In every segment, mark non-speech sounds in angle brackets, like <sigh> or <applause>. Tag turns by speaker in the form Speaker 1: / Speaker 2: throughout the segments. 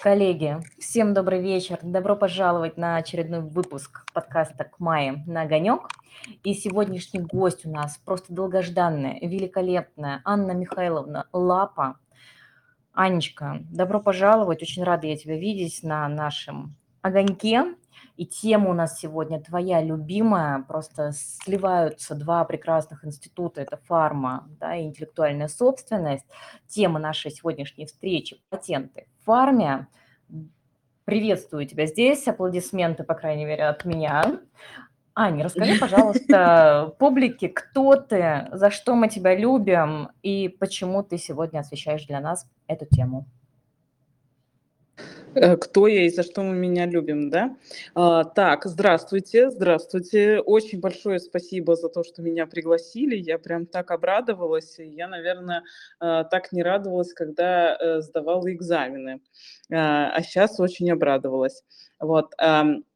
Speaker 1: Коллеги, всем добрый вечер. Добро пожаловать на очередной выпуск подкаста «К мае на огонек». И сегодняшний гость у нас просто долгожданная, великолепная Анна Михайловна Лапа. Анечка, добро пожаловать. Очень рада я тебя видеть на нашем огоньке. И тема у нас сегодня твоя любимая. Просто сливаются два прекрасных института. Это фарма да, и интеллектуальная собственность. Тема нашей сегодняшней встречи – патенты в фарме. Приветствую тебя здесь. Аплодисменты, по крайней мере, от меня. Аня, расскажи, <laughs> пожалуйста, публике, кто ты, за что мы тебя любим и почему ты сегодня освещаешь для нас эту тему.
Speaker 2: Э, кто я и за что мы меня любим, да? А, так, здравствуйте, здравствуйте. Очень большое спасибо за то, что меня пригласили. Я прям так обрадовалась. Я, наверное, э, так не радовалась, когда э, сдавала экзамены. А сейчас очень обрадовалась. Вот.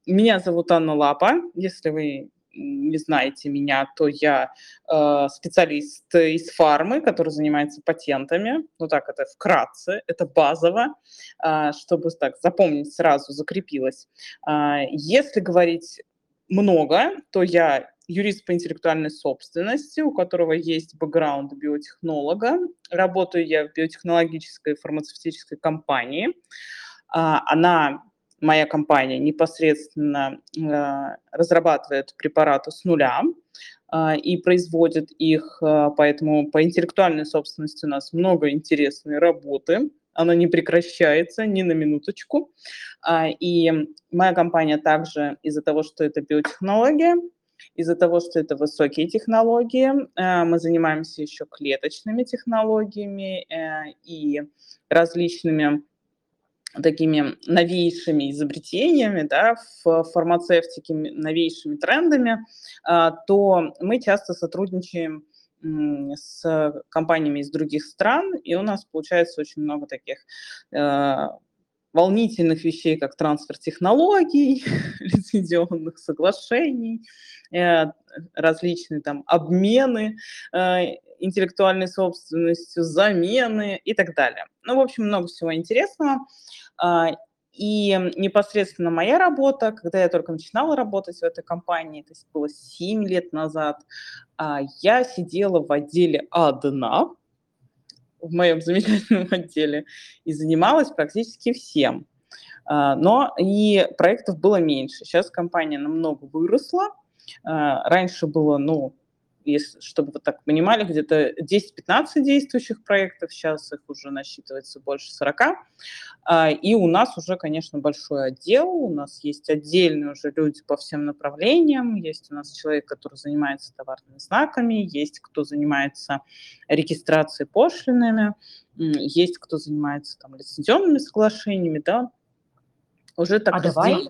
Speaker 2: Меня зовут Анна Лапа. Если вы не знаете меня, то я э, специалист из фармы, который занимается патентами. Ну так, это вкратце, это базово, э, чтобы так запомнить сразу, закрепилось. Э, если говорить много, то я юрист по интеллектуальной собственности, у которого есть бэкграунд биотехнолога. Работаю я в биотехнологической фармацевтической компании. Она моя компания непосредственно э, разрабатывает препараты с нуля э, и производит их, э, поэтому по интеллектуальной собственности у нас много интересной работы, она не прекращается ни на минуточку. Э, и моя компания также из-за того, что это биотехнология, из-за того, что это высокие технологии, мы занимаемся еще клеточными технологиями и различными такими новейшими изобретениями, да, в фармацевтике, новейшими трендами, а, то мы часто сотрудничаем с компаниями из других стран, и у нас получается очень много таких э, волнительных вещей, как трансфер технологий, <laughs> лицензионных соглашений, э, различные там обмены э, интеллектуальной собственностью, замены и так далее. Ну, в общем, много всего интересного. А, и непосредственно моя работа, когда я только начинала работать в этой компании, то есть было 7 лет назад, а, я сидела в отделе одна, в моем замечательном отделе, и занималась практически всем. А, но и проектов было меньше. Сейчас компания намного выросла. Раньше было, ну, если, чтобы вы так понимали, где-то 10-15 действующих проектов, сейчас их уже насчитывается больше 40. А, и у нас уже, конечно, большой отдел, у нас есть отдельные уже люди по всем направлениям, есть у нас человек, который занимается товарными знаками, есть кто занимается регистрацией пошлинами, есть кто занимается там лицензионными соглашениями, да, уже так
Speaker 1: а давай,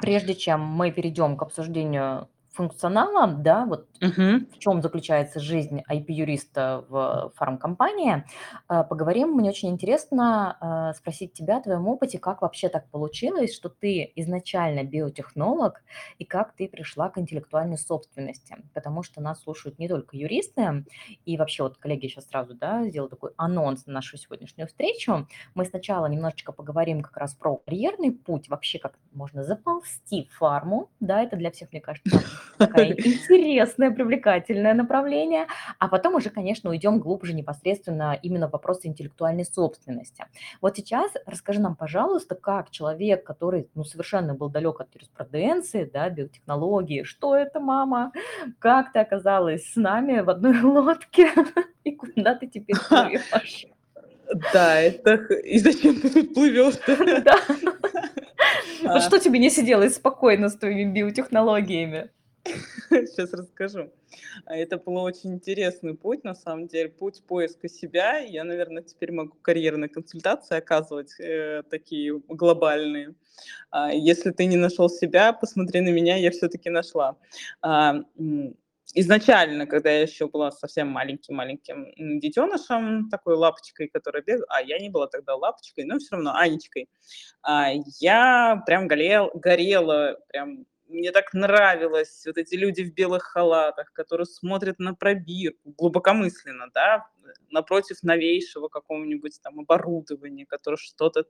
Speaker 1: прежде чем мы перейдем к обсуждению функционалом, да, вот
Speaker 2: Мгм.
Speaker 1: в чем заключается жизнь IP-юриста в фармкомпании, э, поговорим. Мне очень интересно э, спросить тебя о твоем опыте, как вообще так получилось, что ты изначально биотехнолог, и как ты пришла к интеллектуальной собственности, потому что нас слушают не только юристы, и вообще вот коллеги сейчас сразу, да, сделаю такой анонс на нашу сегодняшнюю встречу. Мы сначала немножечко поговорим как раз про карьерный путь, вообще как можно заползти в фарму, да, это для всех, мне кажется, такая <laughs> интересное, привлекательное направление. А потом уже, конечно, уйдем глубже непосредственно именно в вопросы интеллектуальной собственности. Вот сейчас расскажи нам, пожалуйста, как человек, который ну, совершенно был далек от юриспруденции, да, биотехнологии, что это, мама, как ты оказалась с нами в одной <laughs> лодке и куда ты теперь <laughs> плывешь?
Speaker 2: Да, это... И зачем ты тут плывешь?
Speaker 1: Да. Вот что тебе не сиделось спокойно с твоими биотехнологиями? <laughs>
Speaker 2: Сейчас расскажу. А, это был очень интересный путь, на самом деле, путь поиска себя. Я, наверное, теперь могу карьерные консультации оказывать э, такие глобальные. А, если ты не нашел себя, посмотри на меня, я все-таки нашла. А, изначально, когда я еще была совсем маленьким-маленьким детенышем, такой лапочкой, которая бегала, а я не была тогда лапочкой, но все равно Анечкой, а, я прям горел, горела прям мне так нравилось, вот эти люди в белых халатах, которые смотрят на пробирку, глубокомысленно, да, напротив новейшего какого-нибудь там оборудования, которое что-то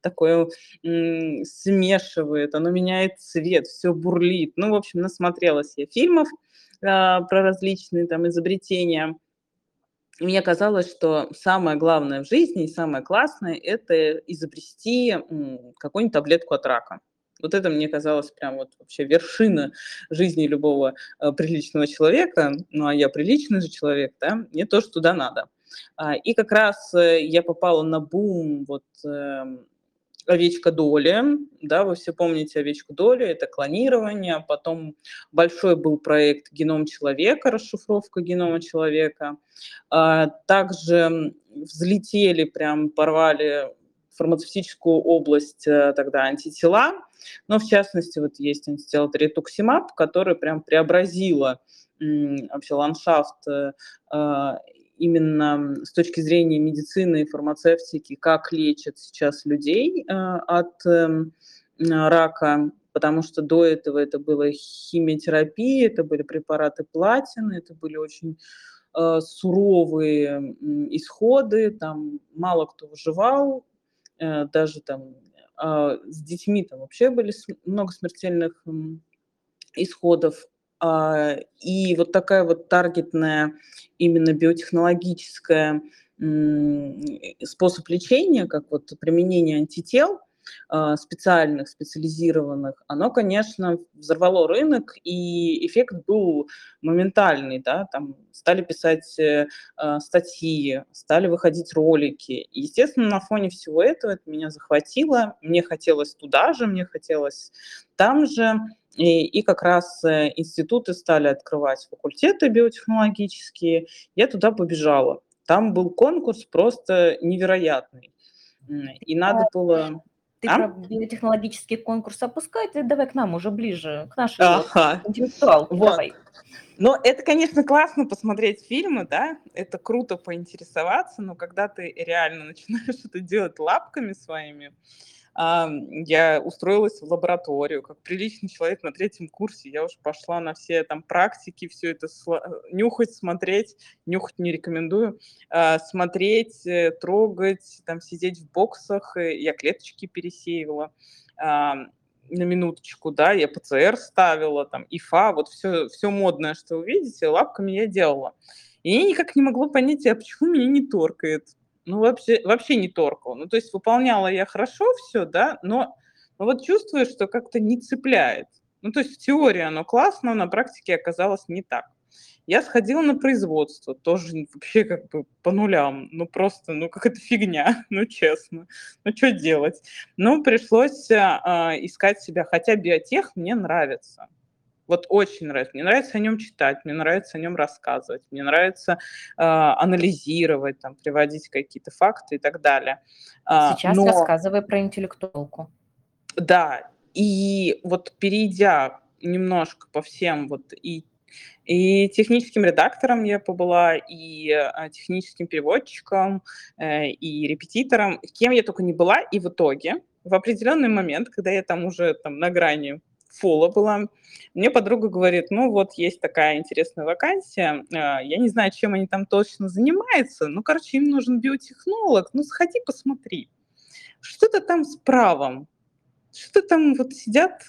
Speaker 2: такое смешивает, оно меняет цвет, все бурлит. Ну, в общем, насмотрелась я фильмов э, про различные там изобретения. И мне казалось, что самое главное в жизни и самое классное– это изобрести какую-нибудь таблетку от рака. Вот это мне казалось прям вот вообще вершина жизни любого э, приличного человека. Ну, а я приличный же человек, да, мне тоже туда надо. А, и как раз э, я попала на бум вот э, овечка Доли, да, вы все помните овечку Доли, это клонирование, потом большой был проект «Геном человека», расшифровка генома человека, а, также взлетели, прям порвали фармацевтическую область э, тогда антитела, но в частности вот есть антитело тритуксимаб, который прям преобразила вообще ландшафт э, а, именно с точки зрения медицины и фармацевтики, как лечат сейчас людей э, от эм, рака, потому что до этого это была химиотерапия, это были препараты платины, это были очень э, суровые исходы, там мало кто выживал, э, даже там а, с детьми там вообще были много смертельных исходов. А, и вот такая вот таргетная, именно биотехнологическая способ лечения, как вот применение антител, специальных, специализированных, оно, конечно, взорвало рынок, и эффект был моментальный, да, там стали писать э, а, статьи, стали выходить ролики. И, естественно, на фоне всего этого это меня захватило, мне хотелось туда же, мне хотелось там же, и, и как раз э, институты стали открывать факультеты биотехнологические, я туда побежала. Там был конкурс просто невероятный. И надо было...
Speaker 1: Ты а? про биотехнологический конкурс опускай, ты давай к нам уже ближе, к нашей ага. интеллектуалке. Вот. Давай.
Speaker 2: Но это, конечно, классно посмотреть фильмы, да, это круто поинтересоваться, но когда ты реально начинаешь <laughs> это делать лапками своими, я устроилась в лабораторию, как приличный человек на третьем курсе, я уже пошла на все там практики, все это нюхать, смотреть, нюхать не рекомендую, а, смотреть, э, трогать, там сидеть в боксах, я клеточки пересеивала, на минуточку, да, я ПЦР ставила, там, ИФА, вот все, все модное, что вы видите, лапками я делала. И я никак не могла понять, а почему меня не торкает ну, вообще, вообще не торкала. Ну, то есть выполняла я хорошо все, да, но, но вот чувствую, что как-то не цепляет. Ну, то есть в теории оно классно, но на практике оказалось не так. Я сходила на производство, тоже вообще как бы по нулям, ну просто, ну какая-то фигня, <laughs> ну честно, ну что делать? Ну, пришлось а, искать себя, хотя биотех мне нравится, вот очень нравится. Мне нравится о нем читать, мне нравится о нем рассказывать, мне нравится э, анализировать, там, приводить какие-то факты и так далее.
Speaker 1: А, Сейчас Но... рассказывай про интеллектуалку.
Speaker 2: Да, и вот перейдя немножко по всем вот и и техническим редактором я побыла, и э, техническим переводчиком, э, и репетитором, кем я только не была. И в итоге, в определенный момент, когда я там уже там на грани фола была. Мне подруга говорит, ну вот есть такая интересная вакансия, а, я не знаю, чем они там точно занимаются, ну, короче, им нужен биотехнолог, ну, сходи посмотри. Что-то там с правом, что-то там вот сидят,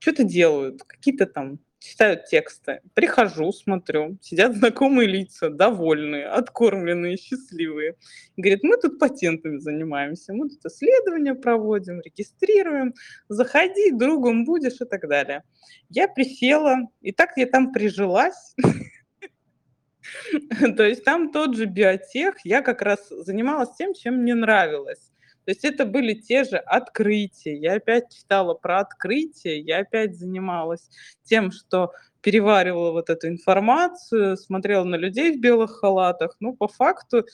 Speaker 2: что-то делают, какие-то там читают тексты. Прихожу, смотрю, сидят знакомые лица, довольные, откормленные, счастливые. Говорит, мы тут патентами занимаемся, мы тут исследования проводим, регистрируем, заходи, другом будешь и так далее. Я присела, и так я там прижилась. <laughs> То есть там тот же биотех, я как раз занималась тем, чем мне нравилось. То есть это были те же открытия. Я опять читала про открытия, я опять занималась тем, что переваривала вот эту информацию, смотрела на людей в белых халатах. Ну, по факту,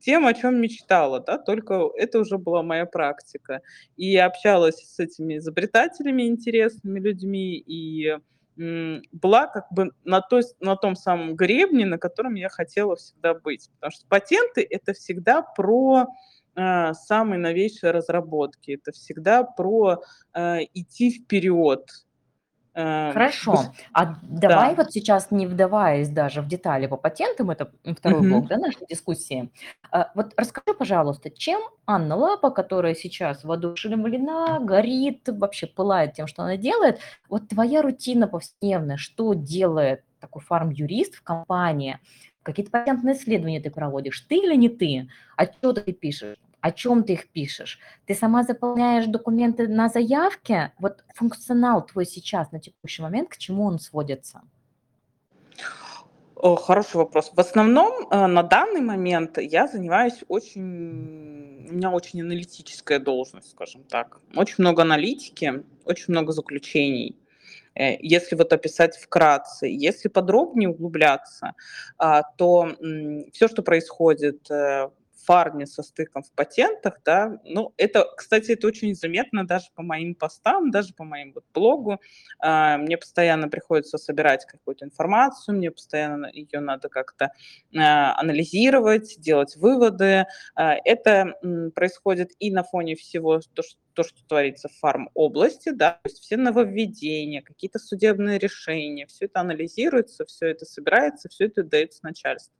Speaker 2: тем, о чем мечтала, да, только это уже была моя практика. И я общалась с этими изобретателями, интересными людьми, и была как бы на, той, на том самом гребне, на котором я хотела всегда быть. Потому что патенты — это всегда про э, самые новейшие разработки. Это всегда про э, идти вперед. Э,
Speaker 1: Хорошо, а давай
Speaker 2: да.
Speaker 1: вот сейчас, не вдаваясь даже в детали по патентам, это, м, 2 блок, да, нашей дискуссии. А, вот расскажи, пожалуйста, чем Анна Лапа, которая сейчас воодушевлена, горит, вообще пылает тем, что она делает, вот твоя рутина повседневная, что делает такой фарм-юрист в компании? Какие-то патентные исследования ты проводишь, ты или не ты? Отчеты ты пишешь? О чём ты их пишешь? Ты сама заполняешь документы на заявке? Вот функционал твой сейчас, на текущий момент, к чему он сводится?
Speaker 2: О, хороший вопрос. В основном, э, на данный момент я занимаюсь очень у меня очень аналитическая должность, скажем так. Очень много аналитики, очень много заключений. Э, если вот описать вкратце. Если подробнее углубляться, а, то, м, всё, что происходит, э, фарме со стыком в патентах, да, ну, это, кстати, это очень заметно даже по моим постам, даже по моим вот блогу. А, мне постоянно приходится собирать какую-то информацию, мне постоянно её надо как-то, а, анализировать, делать выводы. Это, происходит и на фоне всего то, ш то, что творится в фарм-области, да, то есть все нововведения, какие-то судебные решения, всё это анализируется, всё это собирается, всё это даётся начальству.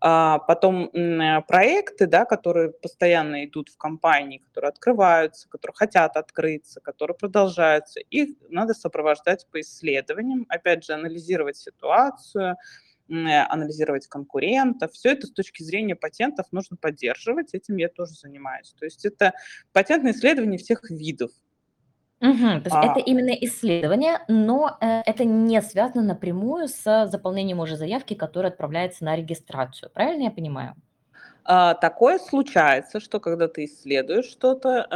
Speaker 2: А, потом, э, проекты, да, которые постоянно идут в компании, которые открываются, которые хотят открыться, которые продолжаются, их надо сопровождать по исследованиям, опять же, анализировать ситуацию, анализировать конкурентов. Всё это с точки зрения патентов нужно поддерживать, этим я тоже занимаюсь. То есть это патентные исследования всех видов.
Speaker 1: Мгм. То есть это
Speaker 2: А
Speaker 1: именно исследование, но, э, это не связано напрямую с заполнением уже заявки, которая отправляется на регистрацию. Правильно я понимаю?
Speaker 2: А, такое случается, что когда ты исследуешь что-то,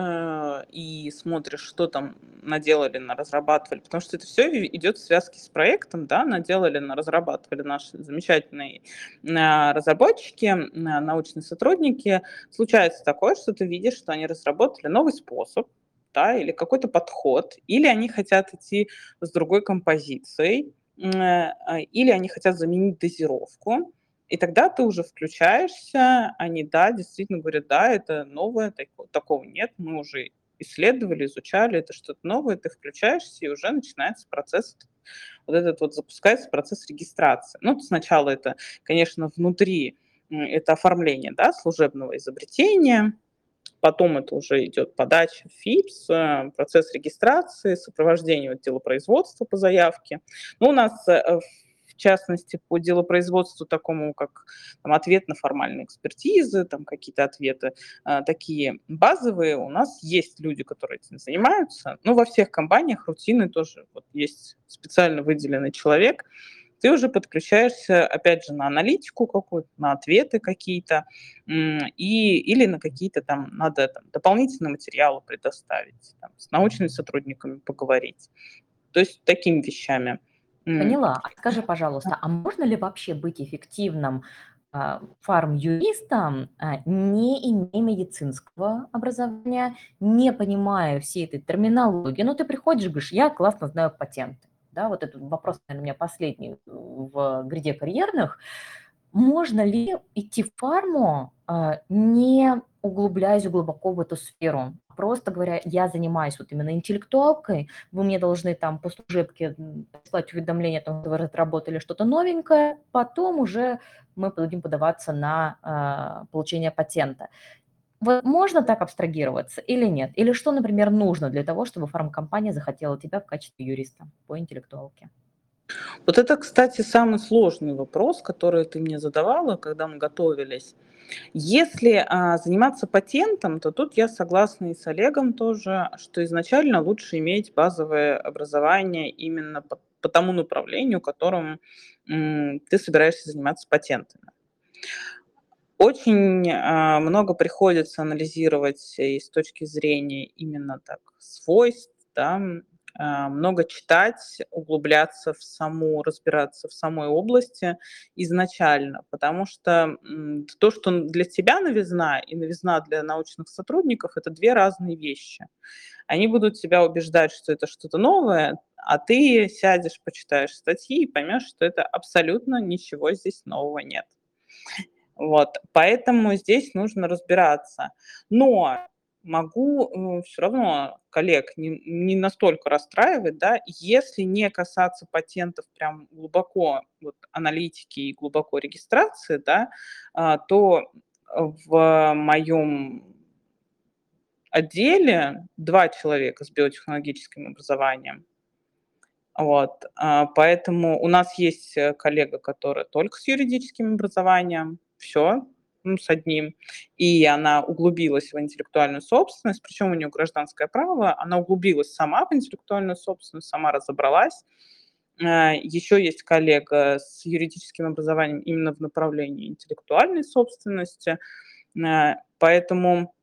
Speaker 2: э, и смотришь, что там наделали, наразрабатывали, потому что это всё и идёт в связке с проектом, да, наделали, наразрабатывали наши замечательные, а, разработчики, м, научные сотрудники. Случается такое, что ты видишь, что они разработали новый способ, да, или какой-то подход, или они хотят идти с другой композицией, э, или они хотят заменить дозировку. И тогда ты уже включаешься. Они, да, действительно говорят: "Да, это новое, тако такого нет, мы уже исследовали, изучали, это что-то новое". Ты включаешься, и уже начинается процесс, вот этот вот запускается процесс регистрации. Ну, сначала это, конечно, внутри, это оформление, да, служебного изобретения, потом это уже идёт подача в ФИПС, э, процесс регистрации, сопровождение вот делопроизводства по заявке. Ну, у нас, э, в частности, по делопроизводству такому, как там ответ на формальные экспертизы, там какие-то ответы, а, такие базовые, у нас есть люди, которые этим занимаются. Но во всех компаниях рутины тоже вот есть специально выделенный человек. Ты уже подключаешься, опять же, на аналитику какую-то, на ответы какие-то, и или на какие-то там надо там дополнительные материалы предоставить, там, с научными сотрудниками поговорить. То есть такими вещами.
Speaker 1: Поняла. А скажи, пожалуйста, а можно ли вообще быть эффективным, а, фарм-юристом, а, не имея медицинского образования, не понимая всей этой терминологии? Ну, ты приходишь, говоришь: "Я классно знаю патенты". Да, вот этот вопрос, наверно, у меня последний в гряде карьерных. Можно ли идти в фарму, не углубляясь глубоко в эту сферу? Просто говоря: "Я занимаюсь вот именно интеллектуалкой, вы мне должны там по служебке, прислать уведомление о том, что вы разработали что-то новенькое, потом уже мы будем подаваться на, а, получение патента". Вот можно так абстрагироваться или нет? Или что, например, нужно для того, чтобы фармкомпания захотела тебя в качестве юриста по интеллектуалке?
Speaker 2: Вот это, кстати, самый сложный вопрос, который ты мне задавала, когда мы готовились. Если, а, заниматься патентом, то тут я согласна и с Олегом тоже, что изначально лучше иметь базовое образование именно по по тому направлению, которым, м, ты собираешься заниматься патентами. Очень, а, много приходится анализировать и с точки зрения именно так свойств, да, много читать, углубляться в саму разбираться в самой области изначально. Потому что, то, что для тебя новизна и новизна для научных сотрудников- это 2 разные вещи. Они будут тебя убеждать, что это что-то новое, а ты сядешь, почитаешь статьи и поймёшь, что это абсолютно ничего здесь нового нет. Вот, поэтому здесь нужно разбираться. Но могу, э, всё равно коллег не не настолько расстраивать, да, если не касаться патентов прям глубоко вот аналитики и глубоко регистрации, да, а, то в моём отделе 2 человека с биотехнологическим образованием. Вот, а, поэтому у нас есть, э, коллега, которая только с юридическим образованием, всё, ну, с одним, и она углубилась в интеллектуальную собственность, причём у неё гражданское право, она углубилась сама в интеллектуальную собственность, сама разобралась. А, ещё есть коллега с юридическим образованием именно в направлении интеллектуальной собственности, а, поэтому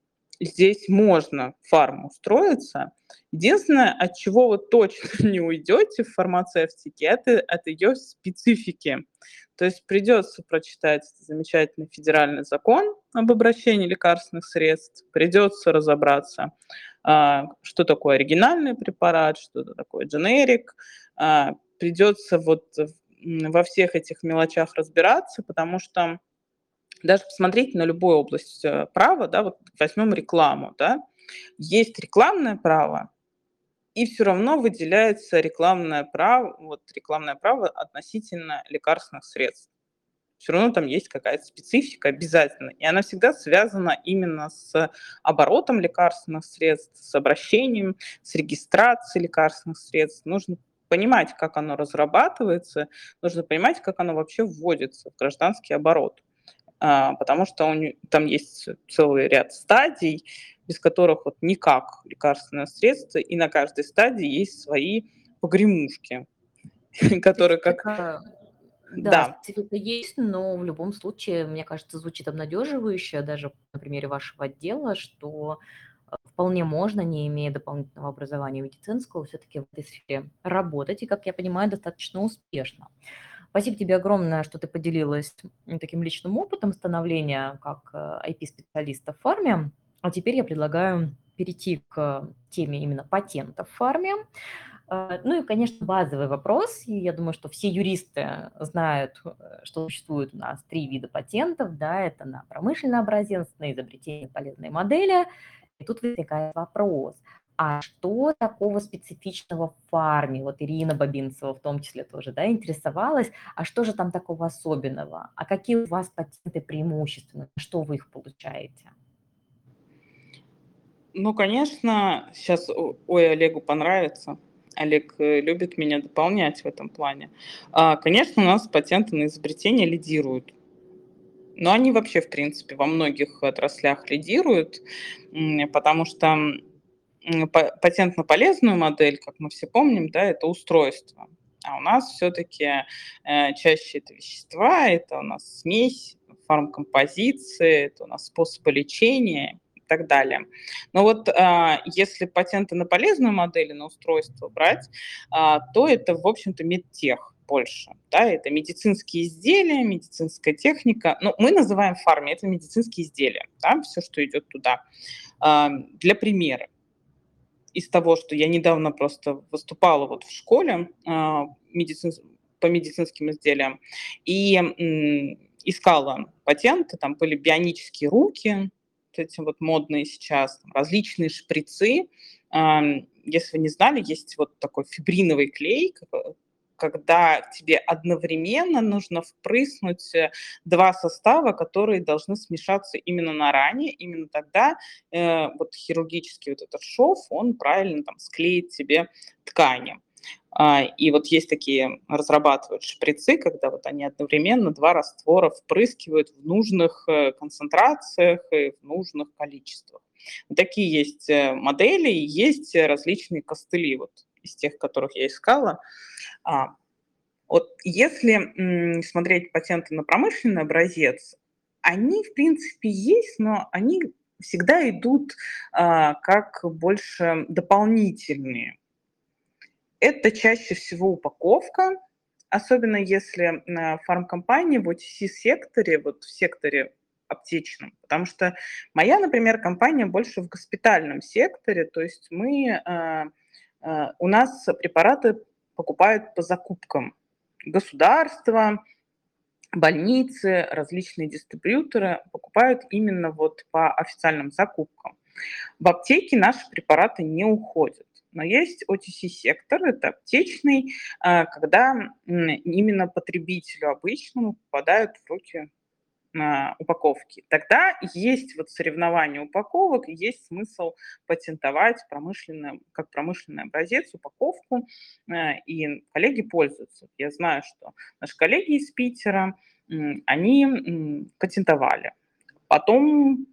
Speaker 2: здесь можно в фарм устроиться. Единственное, от чего вы точно <laughs> не уйдёте в фармацевтике, это от её специфики. То есть придётся прочитать замечательный федеральный закон об обращении лекарственных средств, придётся разобраться, а, что такое оригинальный препарат, что такое дженерик. А, придётся вот во всех этих мелочах разбираться, потому что даже посмотрите на любую область, э, права, да, вот возьмём рекламу, да. Есть рекламное право, и всё равно выделяется рекламное право, вот рекламное право относительно лекарственных средств. Всё равно там есть какая-то специфика обязательно, и она всегда связана именно с оборотом лекарственных средств, с обращением, с регистрацией лекарственных средств. Нужно понимать, как оно разрабатывается, нужно понимать, как оно вообще вводится в гражданский оборот. А, потому что у там есть целый ряд стадий, без которых вот никак лекарственное средство, и на каждой стадии есть свои погремушки, которые как
Speaker 1: да,
Speaker 2: Да.
Speaker 1: специфика есть, но в любом случае, мне кажется, звучит обнадеживающе даже на примере вашего отдела, что, э, вполне можно, не имея дополнительного образования медицинского, всё-таки в этой сфере работать и, как я понимаю, достаточно успешно. Спасибо тебе огромное, что ты поделилась, таким личным опытом становления как, э, IP-специалиста в фарме. А теперь я предлагаю перейти к теме именно патентов в фарме. Э, ну и, конечно, базовый вопрос, и я думаю, что все юристы знают, э, что существует у нас 3 вида патентов, да, это на промышленный образец, на изобретение полезной модели. И тут возникает вопрос: а что такого специфичного в фарме? Вот Ирина Бабинцева в том числе тоже, да, интересовалась, а что же там такого особенного? А какие у вас патенты преимущественны? Что вы их получаете?
Speaker 2: Ну, конечно, о ой, Олегу понравится. Олег, э, любит меня дополнять в этом плане. А, конечно, у нас патенты на изобретение лидируют. Но они вообще, в принципе, во многих отраслях лидируют, потому что, м, па патент на полезную модель, как мы все помним, да, это устройство. А у нас всё-таки, э, чаще это вещества, это у нас смесь, фармкомпозиции, это у нас способы лечения и так далее. Но вот, а, если патенты на полезную модель на устройство брать, а, то это, в общем-то, медтех больше, да, это медицинские изделия, медицинская техника. Ну, мы называем фарме это медицинские изделия, да, всё, что идёт туда. Для примера. Из того, что я недавно просто выступала вот в школе, а, медицинс по медицинским изделиям и, искала патенты, там были бионические руки, вот эти вот модные сейчас, различные шприцы. Если вы не знали, есть вот такой фибриновый клей, когда тебе одновременно нужно впрыснуть, э, 2 состава, которые должны смешаться именно на ране. Именно тогда, э, вот хирургический вот этот шов, он правильно там склеит тебе ткани. А, и вот есть такие, разрабатывают шприцы, когда вот они одновременно 2 раствора впрыскивают в нужных, э, концентрациях и в нужных количествах. Такие есть, э, модели есть различные костыли вот из тех, которых я искала. А, вот если, смотреть патенты на промышленный образец, они, в принципе, есть, но они всегда идут, а, как больше дополнительные. Это чаще всего упаковка, особенно если, м, фармкомпания в OTC-секторе, вот в секторе аптечном. Потому что моя, например, компания больше в госпитальном секторе, то есть мы, а, а, у нас препараты покупают по закупкам. Государства, больницы, различные дистрибьюторы покупают именно вот по официальным закупкам. В аптеке наши препараты не уходят. Но есть OTC-сектор, это аптечный, а, когда именно потребителю обычному попадают в руки упаковки. Тогда есть вот соревнование упаковок, есть смысл патентовать промышленный, как промышленный образец упаковку, а, и коллеги пользуются. Я знаю, что наши коллеги из Питера, они патентовали. Потом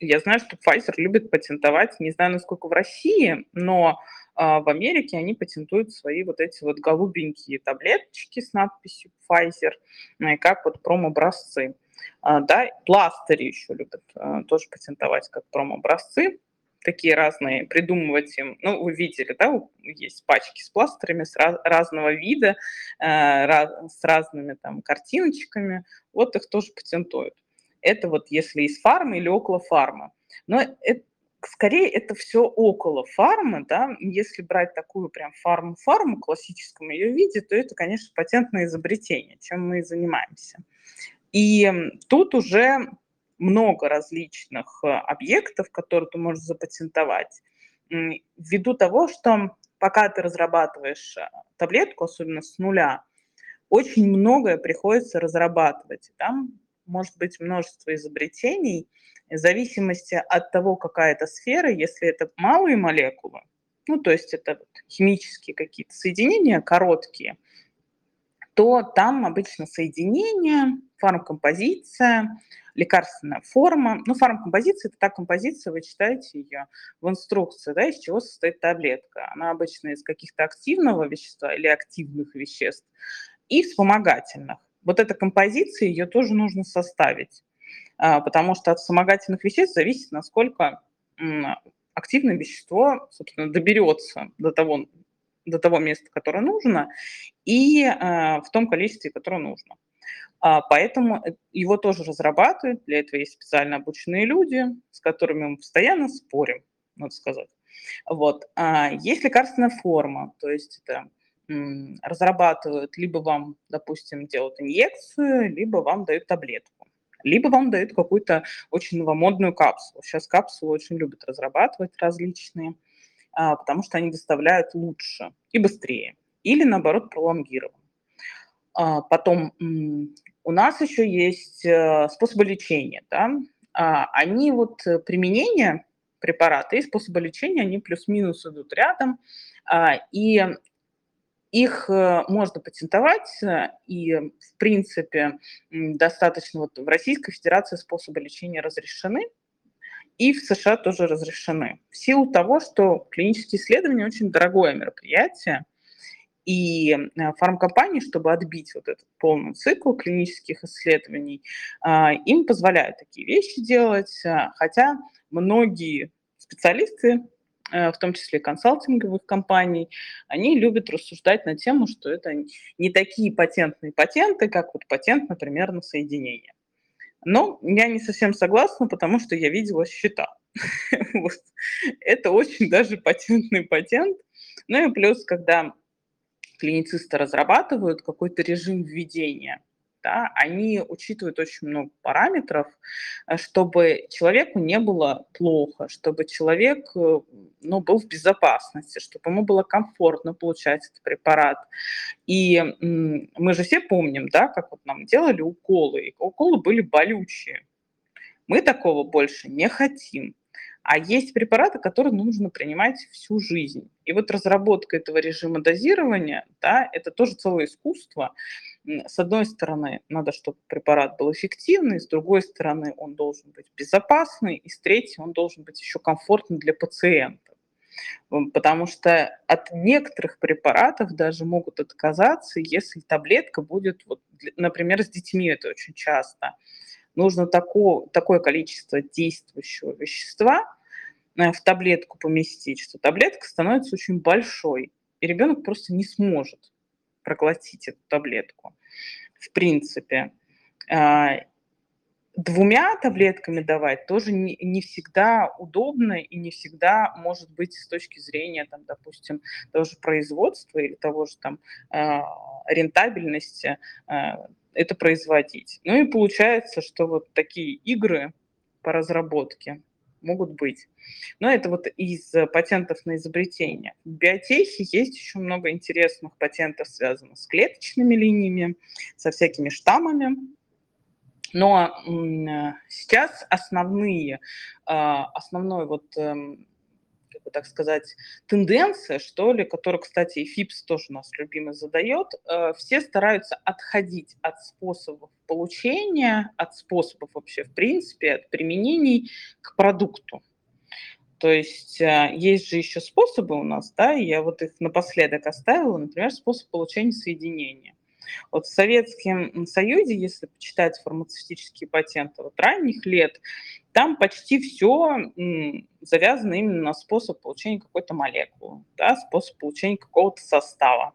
Speaker 2: я знаю, что Pfizer любит патентовать, не знаю, насколько в России, но а, в Америке они патентуют свои вот эти вот голубенькие таблеточки с надписью Pfizer, э, как вот промобразцы. А, да, пластыри еще любят а, тоже патентовать как промобразцы, такие разные, придумывать им. Ну, вы видели, да, есть пачки с пластырями с раз, разного вида, э, раз, с разными там картиночками. Вот их тоже патентуют. Это вот если из фармы или около фарма. Но это, скорее это все около фармы, да, если брать такую прям фарму-фарму в классическом ее виде, то это, конечно, патентное изобретение, чем мы и занимаемся. И тут уже много различных э, объектов, которые ты можешь запатентовать, ввиду того, что пока ты разрабатываешь э, таблетку, особенно с нуля, очень многое приходится разрабатывать. Там может быть множество изобретений, в зависимости от того, какая это сфера, если это малые молекулы, ну, то есть это химические какие-то соединения, короткие, то там обычно соединение, фармкомпозиция, лекарственная форма. Ну, фармкомпозиция – это та композиция, вы читаете ее в инструкции, да, из чего состоит таблетка. Она обычно из каких-то активного вещества или активных веществ и вспомогательных. Вот эта композиция, ее тоже нужно составить, а, потому что от вспомогательных веществ зависит, насколько активное вещество, собственно, доберется до того, до того места, которое нужно, и а, в том количестве, которое нужно. А, поэтому э, его тоже разрабатывают, для этого есть специально обученные люди, с которыми мы постоянно спорим, надо сказать. Вот. Есть лекарственная форма, то есть это разрабатывают, либо вам, допустим, делают инъекцию, либо вам дают таблетку, либо вам дают какую-то очень новомодную капсулу. Сейчас капсулы очень любят разрабатывать различные, а, потому что они доставляют лучше и быстрее, или наоборот пролонгированно. А, потом у нас еще есть э, способы лечения. Да? А, они вот э, применение препарата и способы лечения, они плюс-минус идут рядом. И их э, можно патентовать, и, в принципе, достаточно вот в Российской Федерации способы лечения разрешены, и в США тоже разрешены. В силу того, что клинические исследования очень дорогое мероприятие, и э, фармкомпании, чтобы отбить вот этот полный цикл клинических исследований, им позволяют такие вещи делать, хотя многие специалисты Э, в том числе консалтинговых компаний, они любят рассуждать на тему, что это не такие патентные патенты, как вот патент, например, на соединение. Но я не совсем согласна, потому что я видела счета. <laughs> Это очень даже патентный патент. Ну и плюс, когда клиницисты разрабатывают какой-то режим введения – да, они учитывают очень много параметров, э, чтобы человеку не было плохо, чтобы человек э, ну, был в безопасности, чтобы ему было комфортно получать этот препарат. И мы же все помним, да, как вот нам делали уколы, и уколы были болючие. Мы такого больше не хотим. А есть препараты, которые нужно принимать всю жизнь. И вот разработка этого режима дозирования, да, это тоже целое искусство. С одной стороны, надо, чтобы препарат был эффективный, с другой стороны, он должен быть безопасный, и с третьей, он должен быть еще комфортный для пациента. Потому что от некоторых препаратов даже могут отказаться, если таблетка будет, вот, например, с детьми это очень часто. Нужно такое, такое количество действующего вещества э, в таблетку поместить, что таблетка становится очень большой, и ребенок просто не сможет проглотить эту таблетку. В принципе, а, двумя таблетками давать тоже не, не всегда удобно и не всегда может быть с точки зрения, там, допустим, того же производства или того же там а, рентабельности а, это производить. Ну и получается, что вот такие игры по разработке могут быть. Но это вот из патентов на изобретение. В биотехе есть еще много интересных патентов, связанных с клеточными линиями, со всякими штаммами. Но сейчас основные, а, основной вот эм, так сказать, тенденция, что ли, которую, кстати, и ФИПС тоже у нас любимый задает, э, все стараются отходить от способов получения, от способов вообще, в принципе, от применений к продукту. То есть э, есть же еще способы у нас, да, я вот их напоследок оставила, например, способ получения соединения. Вот в Советском Союзе, если почитать фармацевтические патенты вот ранних лет, там почти все завязано именно на способ получения какой-то молекулы, да, способ получения какого-то состава.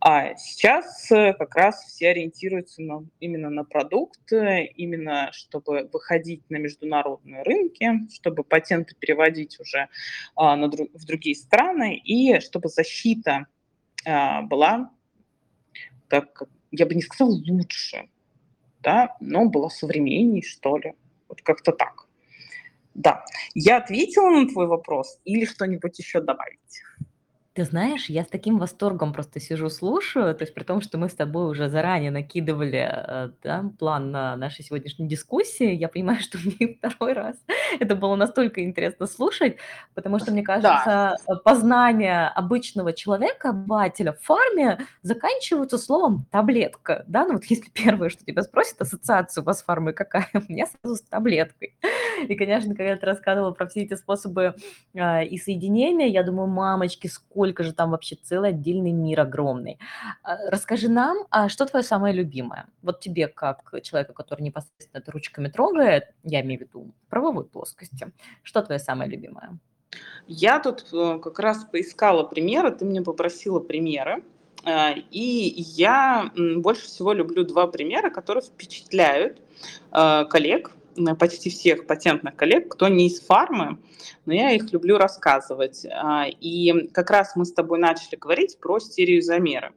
Speaker 2: А сейчас э, как раз все ориентируются на, именно на продукт, именно чтобы выходить на международные рынки, чтобы патенты переводить уже а, на, в другие страны, и чтобы защита а, была, так, я бы не сказала лучше, да, но была современней, что ли. Вот как-то так. Да. Я ответила на твой вопрос или что-нибудь еще добавить?
Speaker 1: Ты знаешь, я с таким восторгом просто сижу, слушаю, то есть при том, что мы с тобой уже заранее накидывали э, да, план на нашей сегодняшней дискуссии, я понимаю, <laughs> что мне второй раз это было настолько интересно слушать, потому что, мне кажется, да. познание обычного человека, обывателя в фарме заканчиваются словом «таблетка». Да? Ну вот если <laughs> первое, что тебя спросят, ассоциация у вас с фармой какая, <laughs> у меня сразу с таблеткой. И, конечно, когда ты рассказывала про все эти способы э, и соединения, я думаю, мамочки, сколько же там вообще целый отдельный мир огромный. А, расскажи нам, а что твое самое любимое? Вот тебе, как человека, который непосредственно это ручками трогает, я имею в виду правовой плоскости, что твое самое любимое?
Speaker 2: Я тут э, как раз поискала примеры, ты мне попросила примеры, э, и я больше всего люблю два примера, которые впечатляют э, коллег, почти всех патентных коллег, кто не из фармы, но я их люблю рассказывать. А, и как раз мы с тобой начали говорить про стереоизомеры.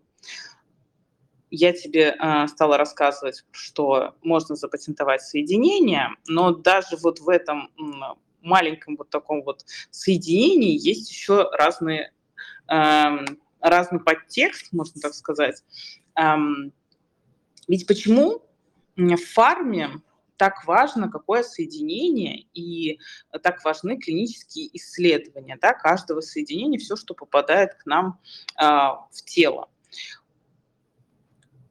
Speaker 2: Я тебе а, стала рассказывать, что можно запатентовать соединение, но даже вот в этом маленьком вот таком вот соединении есть еще разные, разный подтекст, можно так сказать. Ведь почему в фарме так важно, какое соединение, и так важны клинические исследования да, каждого соединения, все, что попадает к нам э, в тело.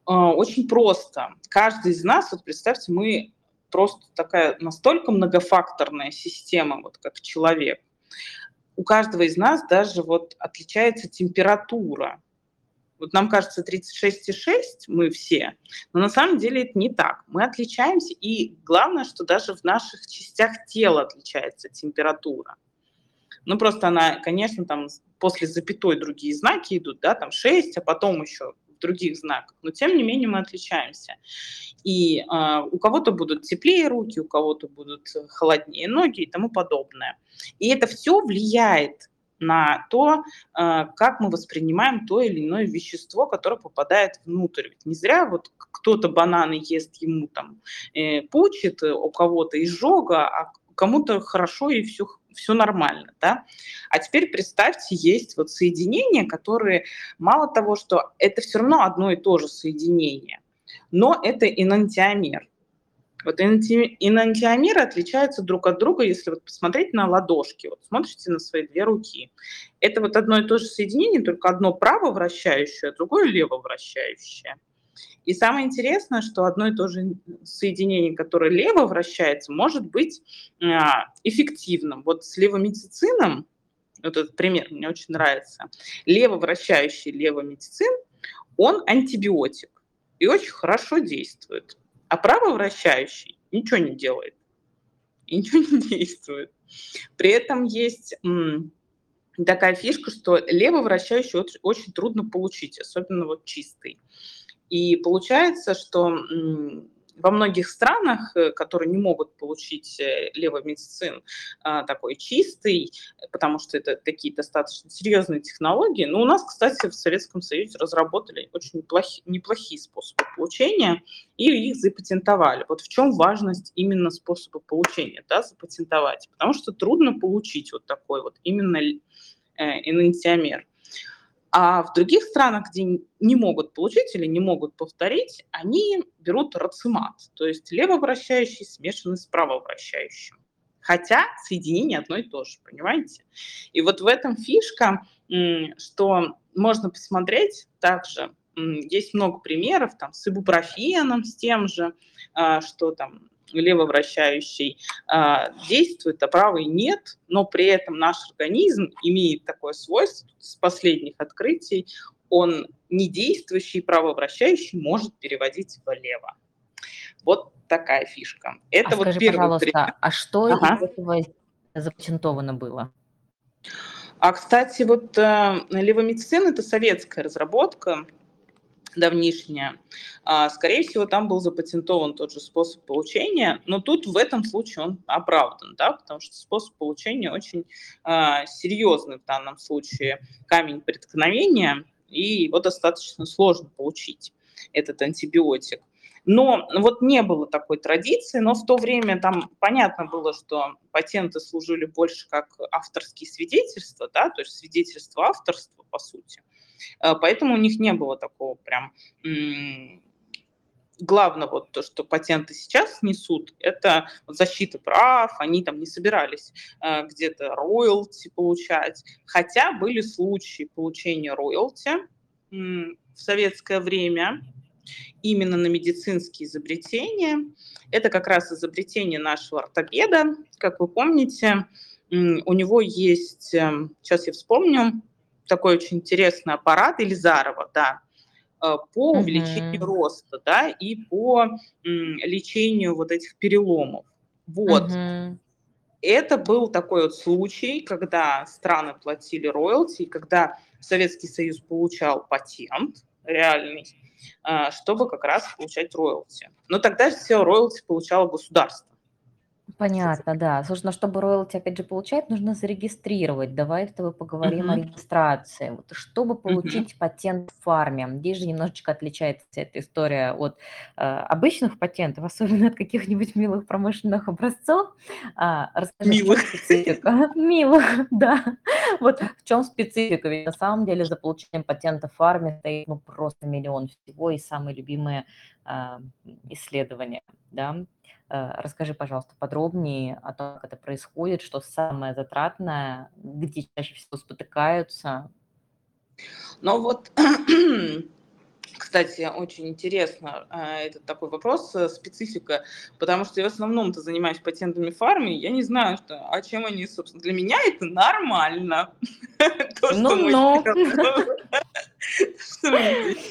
Speaker 2: Э, очень просто. Каждый из нас, вот представьте, мы просто такая настолько многофакторная система, вот как человек. У каждого из нас даже вот отличается температура вот нам кажется 36,6 мы все, но на самом деле это не так. Мы отличаемся, и главное, что даже в наших частях тела отличается температура. Ну, просто она, конечно, там после запятой другие знаки идут, да, там 6, а потом еще других знаках. Но, тем не менее, мы отличаемся. И э, у кого-то будут теплее руки, у кого-то будут холоднее ноги и тому подобное. И это все влияет на то, э, как мы воспринимаем то или иное вещество, которое попадает внутрь. Ведь не зря вот кто-то бананы ест, ему там э, пучит, э, у кого-то изжога, а кому-то хорошо и все, все нормально. Да? А теперь представьте, есть вот соединения, которые мало того, что это все равно одно и то же соединение, но это энантиомер. Вот энантиомеры отличаются друг от друга, если вот посмотреть на ладошки. Вот смотрите на свои две руки. Это вот одно и то же соединение, только одно право вращающее, а другое лево вращающее. И самое интересное, что одно и то же соединение, которое лево вращается, может быть а, эффективным. Вот с левомедицином, вот этот пример мне очень нравится, лево вращающий левомедицин, он антибиотик и очень хорошо действует. А правовращающий ничего не делает и ничего не действует. При этом есть такая фишка, что левовращающий очень, очень трудно получить, особенно вот чистый. И получается, что во многих странах, э, которые не могут получить э, левомедицин а, такой чистый, потому что это такие достаточно серьезные технологии. Но у нас, кстати, в Советском Союзе разработали очень неплохие, неплохие способы получения и их запатентовали. Вот в чем важность именно способа получения, да, запатентовать. Потому что трудно получить вот такой вот именно э, энантиомер. А в других странах, где не могут получить или не могут повторить, они берут рацимат, то есть левовращающий смешанный с правовращающим. Хотя соединение одно и то же, понимаете? И вот в этом фишка, что можно посмотреть также, есть много примеров там с ибупрофеном, с тем же, а, что там левовращающий а, действует, а правый нет, но при этом наш организм имеет такое свойство с последних открытий, он не действующий правовращающий может переводить влево. Вот такая фишка. Это
Speaker 1: а
Speaker 2: вот
Speaker 1: скажи,
Speaker 2: первый
Speaker 1: пожалуйста,
Speaker 2: пример.
Speaker 1: а что ага. из этого запатентовано было?
Speaker 2: А, кстати, вот э, левомедицин – это советская разработка, давнишняя, а, скорее всего, там был запатентован тот же способ получения, но тут в этом случае он оправдан, да, потому что способ получения очень а, серьезный в данном случае камень преткновения, и его достаточно сложно получить, этот антибиотик. Но вот не было такой традиции, но в то время там понятно было, что патенты служили больше как авторские свидетельства, да, то есть свидетельство авторства, по сути. Э, поэтому у них не было такого прям главное вот то, что патенты сейчас несут, это защита прав, они там не собирались э, где-то роялти получать, хотя были случаи получения роялти в советское время именно на медицинские изобретения. Это как раз изобретение нашего ортопеда, как вы помните, у него есть, эм, сейчас я вспомню, такой очень интересный аппарат Элизарова, да, э, по увеличению uh-huh. роста, да, и по м, лечению вот этих переломов. Вот. Uh-huh. Это был такой вот случай, когда страны платили роялти, когда Советский Союз получал патент реальный, э, чтобы как раз получать роялти. Но тогда все роялти получало государство.
Speaker 1: Понятно, да. Слушай, но чтобы роялти, опять же, получать, нужно зарегистрировать. Давай с тобой поговорим о регистрации. Вот чтобы
Speaker 2: Мгм.
Speaker 1: получить патент в фарме, здесь же немножечко отличается эта история от э, обычных патентов, особенно от каких-нибудь милых промышленных образцов. А, расскажи, в чем
Speaker 2: Милых.
Speaker 1: специфика? <laughs> Милых, <laughs> да. Вот в чем специфика? Ведь на самом деле за получением патента в фарме стоит ну просто миллион всего и самые любимые а, исследования, да. Э, расскажи, пожалуйста, подробнее о том, как это происходит, что самое затратное, где чаще всего спотыкаются.
Speaker 2: Ну вот, <clears throat> кстати, очень интересно э, этот такой вопрос, э, специфика, потому что я в основном-то занимаюсь патентами фарме, я не знаю, что, а чем они, собственно, для меня это нормально. <laughs>
Speaker 1: Ну, ну.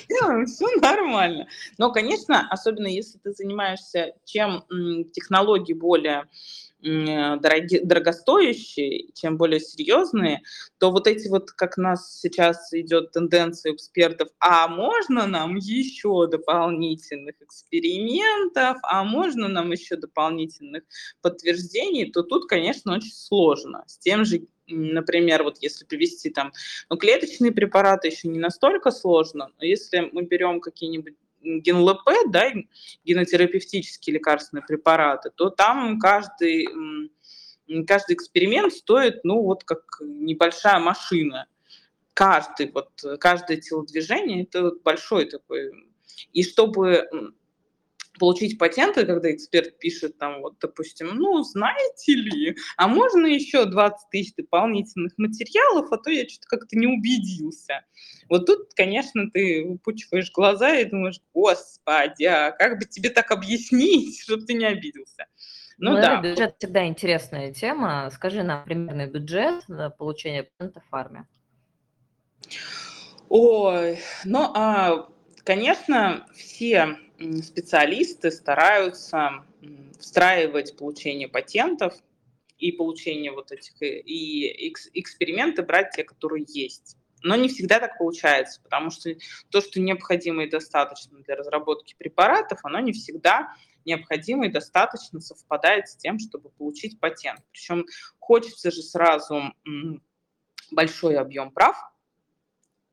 Speaker 2: Делаем, все нормально. Но, конечно, особенно если ты занимаешься, чем технологии более дороги, дорогостоящие, чем более серьезные, то вот эти вот, как у нас сейчас идет тенденция экспертов, а можно нам еще дополнительных экспериментов, а можно нам еще дополнительных подтверждений, то тут, конечно, очень сложно. С тем же например, вот если привести там, ну, клеточные препараты еще не настолько сложно, но если мы берем какие-нибудь ген-ЛП, да, генотерапевтические лекарственные препараты, то там каждый, каждый эксперимент стоит, ну, вот как небольшая машина. Каждый, вот, каждое телодвижение – это большой такой. И чтобы получить патенты, когда эксперт пишет там, вот, допустим, ну, знаете ли, а можно еще 20 тысяч дополнительных материалов, а то я что-то как-то не убедился. Вот тут, конечно, ты выпучиваешь глаза и думаешь, господи, а как бы тебе так объяснить, <laughs> чтобы ты не обиделся?
Speaker 1: Ну, ну да. Бюджет всегда интересная тема. Скажи нам примерный бюджет на получение патента в фарме.
Speaker 2: Ой, ну, а, конечно, все специалисты стараются встраивать получение патентов и получение вот этих э, и эксперименты брать те, которые есть. Но не всегда так получается, потому что то, что необходимо и достаточно для разработки препаратов, оно не всегда необходимо и достаточно совпадает с тем, чтобы получить патент. Причем хочется же сразу большой объем прав,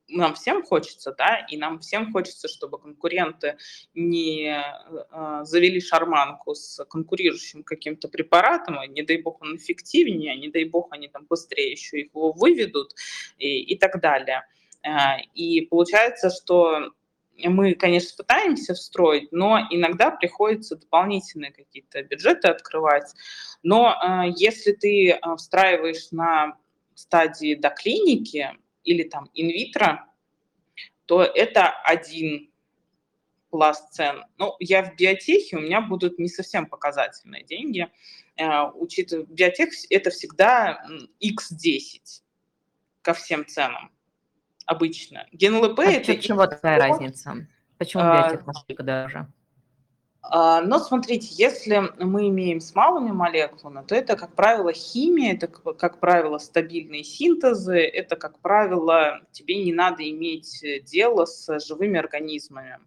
Speaker 2: нам всем хочется, да, и нам всем хочется, чтобы конкуренты не э, завели шарманку с конкурирующим каким-то препаратом, а не дай бог он эффективнее, а не дай бог они там быстрее еще его выведут и, и так далее. Э, и получается, что мы, конечно, пытаемся встроить, но иногда приходится дополнительные какие-то бюджеты открывать. Но э, если ты встраиваешь на стадии до клиники, или там инвитро, то это один пласт цен. Ну, я в биотехе, у меня будут не совсем показательные деньги. Э, учитывая, биотех – это всегда x10 ко всем ценам обычно. ГенЛП –
Speaker 1: а
Speaker 2: это...
Speaker 1: Чего такая разница? Почему а, биотех настолько дороже?
Speaker 2: А, но смотрите, если мы имеем с малыми молекулами, то это, как правило, химия, это, как правило, стабильные синтезы, это, как правило, тебе не надо иметь дело с живыми организмами.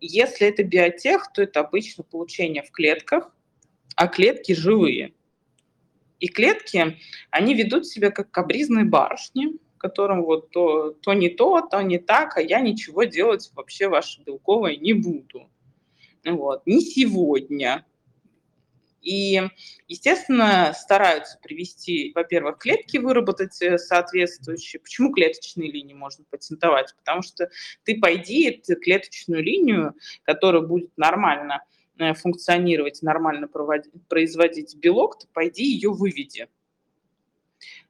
Speaker 2: Если это биотех, то это обычно получение в клетках, а клетки живые. И клетки, они ведут себя как кабризные барышни, которым вот то, то не то, то не так, а я ничего делать вообще ваше белковое не буду вот, не сегодня. И, естественно, стараются привести, во-первых, клетки выработать э, соответствующие. Почему клеточные линии можно патентовать? Потому что ты пойди эту клеточную линию, которая будет нормально э, функционировать, нормально проводить, производить белок, ты пойди ее выведи.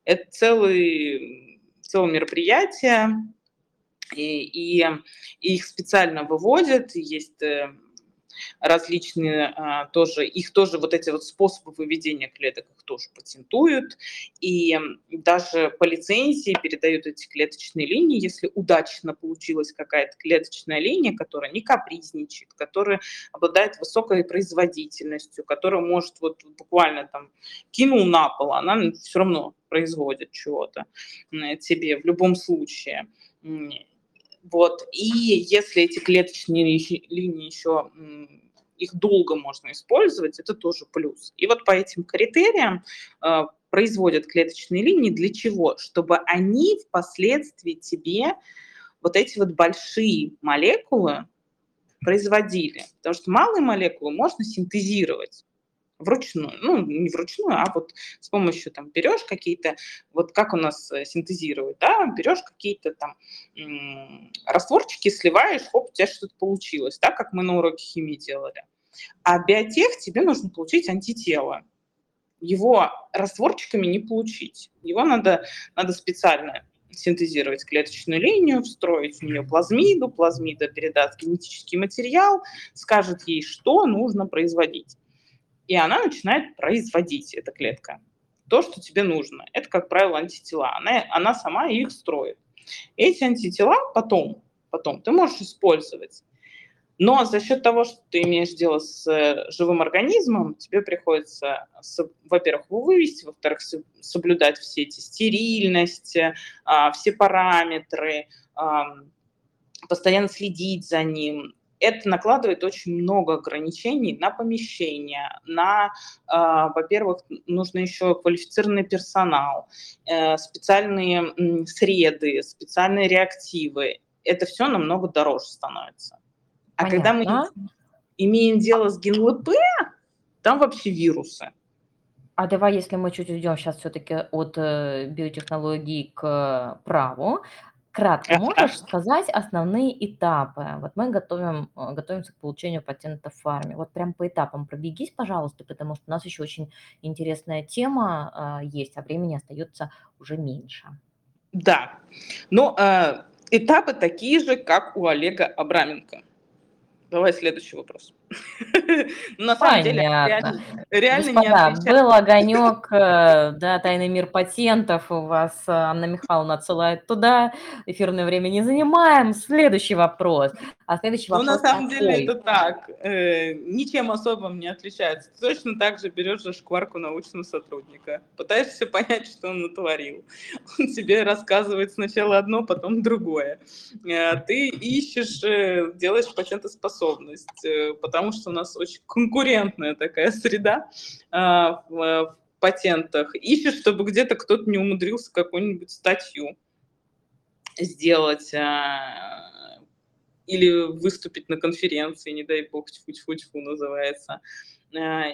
Speaker 2: Это целый, целое мероприятие, и, и, и их специально выводят, есть э, различные а, тоже, их тоже вот эти вот способы выведения клеток их тоже патентуют, и даже по лицензии передают эти клеточные линии, если удачно получилась какая-то клеточная линия, которая не капризничает, которая обладает высокой производительностью, которая может вот буквально там кинул на пол, она все равно производит чего-то тебе в любом случае. Вот. И если эти клеточные линии еще их долго можно использовать, это тоже плюс. И вот по этим критериям э, производят клеточные линии для чего? Чтобы они впоследствии тебе вот эти вот большие молекулы производили. Потому что малые молекулы можно синтезировать вручную, ну, не вручную, а вот с помощью, там, берешь какие-то, вот как у нас э, синтезируют, да, берешь какие-то там растворчики, сливаешь, хоп, у тебя что-то получилось, так, как мы на уроке химии делали. А биотех тебе нужно получить антитело. Его растворчиками не получить. Его надо, надо специально синтезировать клеточную линию, встроить в нее плазмиду, плазмида передаст генетический материал, скажет ей, что нужно производить и она начинает производить, эта клетка, то, что тебе нужно. Это, как правило, антитела. Она, она сама их строит. Эти антитела потом, потом ты можешь использовать. Но за счет того, что ты имеешь дело с э, живым организмом, тебе приходится, во-первых, его вывести, во-вторых, соблюдать все эти стерильности, а, все параметры, постоянно следить за ним, это накладывает очень много ограничений на помещение, на, э, во-первых, нужно еще квалифицированный персонал, э, специальные э, среды, специальные реактивы. Это все намного дороже становится. А Понятно. когда мы имеем дело с ГенЛП, там вообще вирусы.
Speaker 1: А давай, если мы чуть уйдем сейчас все-таки от э, биотехнологий к праву, Кратко <laughs> можешь сказать основные этапы? Вот мы готовим, э, готовимся к получению патента в фарме. Вот прям по этапам пробегись, пожалуйста, потому что у нас еще очень интересная тема а, есть, а времени остается уже меньше.
Speaker 2: Да, но э, этапы такие же, как у Олега Абраменко. Давай следующий вопрос. <laughs>
Speaker 1: На самом деле, реально, реально Господа, не был огонек, э, да, тайный мир патентов, у вас э, Анна Михайловна отсылает туда, эфирное время не занимаем. Следующий вопрос. А следующий вопрос
Speaker 2: Ну, на самом такой. деле, это так, э, ничем особым не отличается. Ты точно так же берешь за шкварку научного сотрудника, пытаешься <laughs> понять, что он натворил. Он тебе рассказывает сначала одно, потом другое. Э, ты ищешь, э, делаешь патентоспособность, э, потому что у нас очень конкурентная такая среда а, в, в патентах. Ищешь, чтобы где-то кто-то не умудрился какую-нибудь статью сделать а, или выступить на конференции, не дай бог, тьфу-тьфу-тьфу называется. А,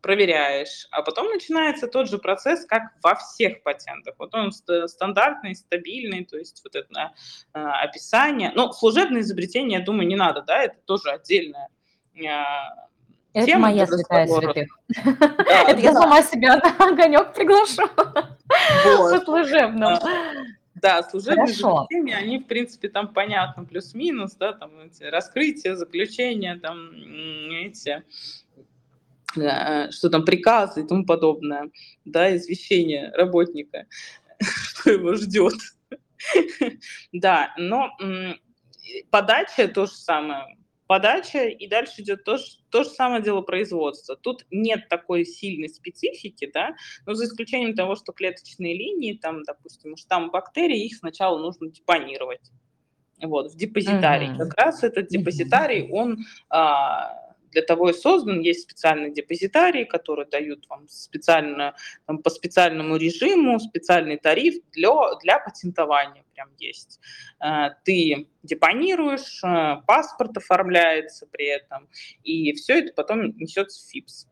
Speaker 2: проверяешь, а потом начинается тот же процесс, как во всех патентах. Вот он стандартный, стабильный, то есть вот это э, описание. Ну, служебное изобретение, я думаю, не надо, да, это тоже отдельная э,
Speaker 1: это тема моя святая святых. <laughs> Это я сама себя на огонек приглашу. По служебному.
Speaker 2: Да, служебные изобретения, они, в принципе, там понятно, плюс-минус, да, там эти раскрытия, заключения, там эти Э, что там приказы и тому подобное, да, извещение работника, <laughs> что его ждет. <laughs> Да, но подача то же самое. Подача, и дальше идет то, то же самое дело производства. Тут нет такой сильной специфики, да, но за исключением того, что клеточные линии, там, допустим, штамм бактерий, их сначала нужно депонировать. Вот, в депозитарий. Mm-hmm. Как раз этот депозитарий, он а, для того и создан. Есть специальные депозитарии, которые дают вам специально, там, по специальному режиму специальный тариф для, для патентования прям есть. Э, ты депонируешь, э, паспорт оформляется при этом, и все это потом несется в ФИПС.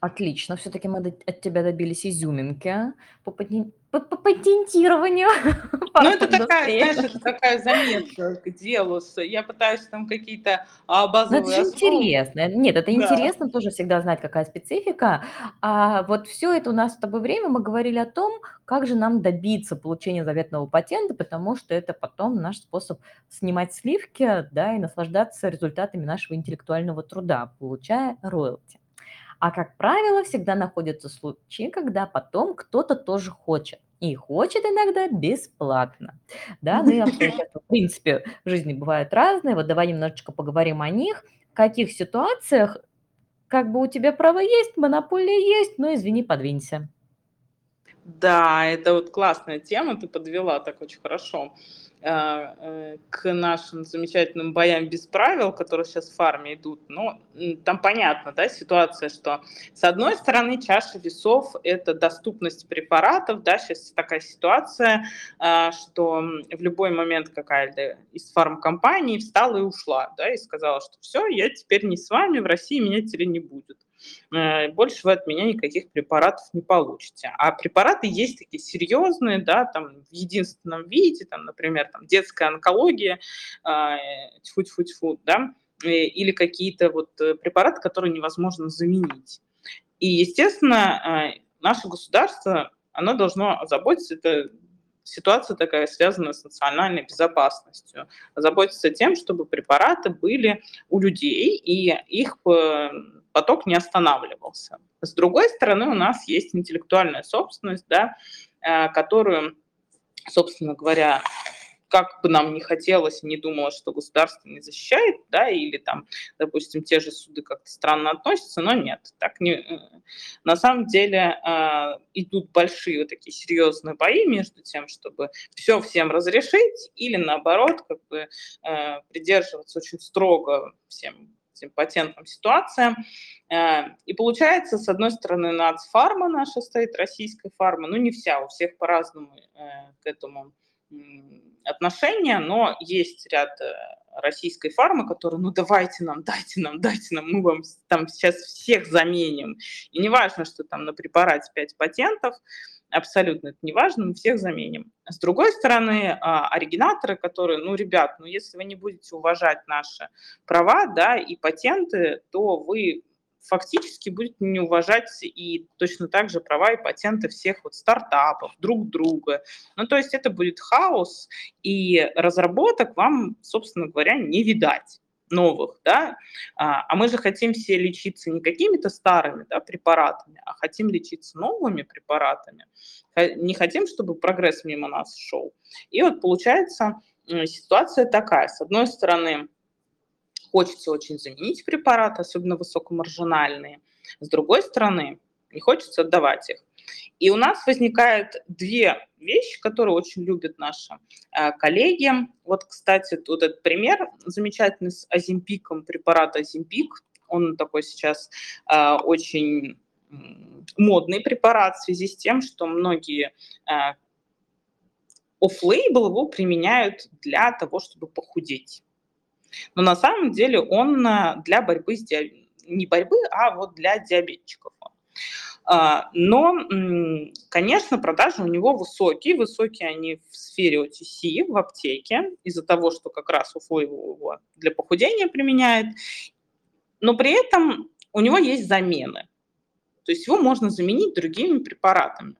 Speaker 1: Отлично, все-таки мы от тебя добились изюминки по, по, по патентированию. <laughs>
Speaker 2: Ну, это такая, знаешь, это такая заметка к делу. Я пытаюсь там какие-то а, базовые
Speaker 1: Но это же интересно. Нет, это да. интересно тоже всегда знать, какая специфика. А вот все это у нас с тобой время, мы говорили о том, как же нам добиться получения заветного патента, потому что это потом наш способ снимать сливки, да, и наслаждаться результатами нашего интеллектуального труда, получая роялти. А как правило, всегда находятся случаи, когда потом кто-то тоже хочет. И хочет иногда бесплатно. Да, ну и <laughs> обстоятельства, в принципе, в жизни бывают разные. Вот давай немножечко поговорим о них. В каких ситуациях как бы у тебя право есть, монополия есть, но извини, подвинься.
Speaker 2: Да, это вот классная тема, ты подвела так очень хорошо. А, э, к нашим замечательным боям без правил, которые сейчас в фарме идут, ну, там понятно, да, ситуация, что с одной стороны чаша весов – это доступность препаратов, да, сейчас такая ситуация, а, что в любой момент какая-то из фармкомпаний встала и ушла, да, и сказала, что все, я теперь не с вами, в России меня теперь не будет. Э, больше вы от меня никаких препаратов не получите. А препараты есть такие серьезные, да, там в единственном виде, там, например, там детская онкология, а, тьфу-тьфу-тьфу, да, или какие-то вот э, препараты, которые невозможно заменить. И, естественно, э, наше государство, оно должно озаботиться, это ситуация такая связанная с национальной безопасностью, заботиться тем, чтобы препараты были у людей, и их поток не останавливался. С другой стороны, у нас есть интеллектуальная собственность, да, э, которую, собственно говоря, как бы нам не хотелось, не думалось, что государство не защищает, да, или там, допустим, те же суды как-то странно относятся, но нет, так не... Э, на самом деле э, идут большие вот такие серьезные бои между тем, чтобы все всем разрешить, или наоборот, как бы э, придерживаться очень строго всем этим патентным ситуациям. Э, и получается, с одной стороны, нацфарма наша стоит, российская фарма, ну не вся, у всех по-разному э, к этому отношения, но есть ряд э, российской фармы, которые, ну давайте нам, <laughs> дайте нам, дайте нам, мы вам там сейчас всех заменим. И не важно, что там на препарате 5 патентов, абсолютно это не важно, мы всех заменим. С другой стороны, а, оригинаторы, которые, ну, ребят, ну, если вы не будете уважать наши права, да, и патенты, то вы фактически будете не уважать и точно так же права и патенты всех вот стартапов, друг друга. Ну, то есть это будет хаос, и разработок вам, собственно говоря, не видать новых, да, а, а мы же хотим все лечиться не какими-то старыми да, препаратами, а хотим лечиться новыми препаратами, не хотим, чтобы прогресс мимо нас шел. И вот получается ситуация такая, с одной стороны, хочется очень заменить препараты, особенно высокомаржинальные, с другой стороны, не хочется отдавать их. И у нас возникает две вещи, которые очень любят наши э, коллеги. Вот, кстати, вот этот пример замечательный с азимпиком, препарат азимпик. Он такой сейчас э, очень модный препарат в связи с тем, что многие э, оффлейбл его применяют для того, чтобы похудеть. Но на самом деле он для борьбы с диабетом, не борьбы, а вот для диабетчиков. А, но, конечно, продажи у него высокие. Высокие они в сфере OTC, в аптеке, из-за того, что как раз Уфо его для похудения применяет. Но при этом у него есть замены. То есть его можно заменить другими препаратами.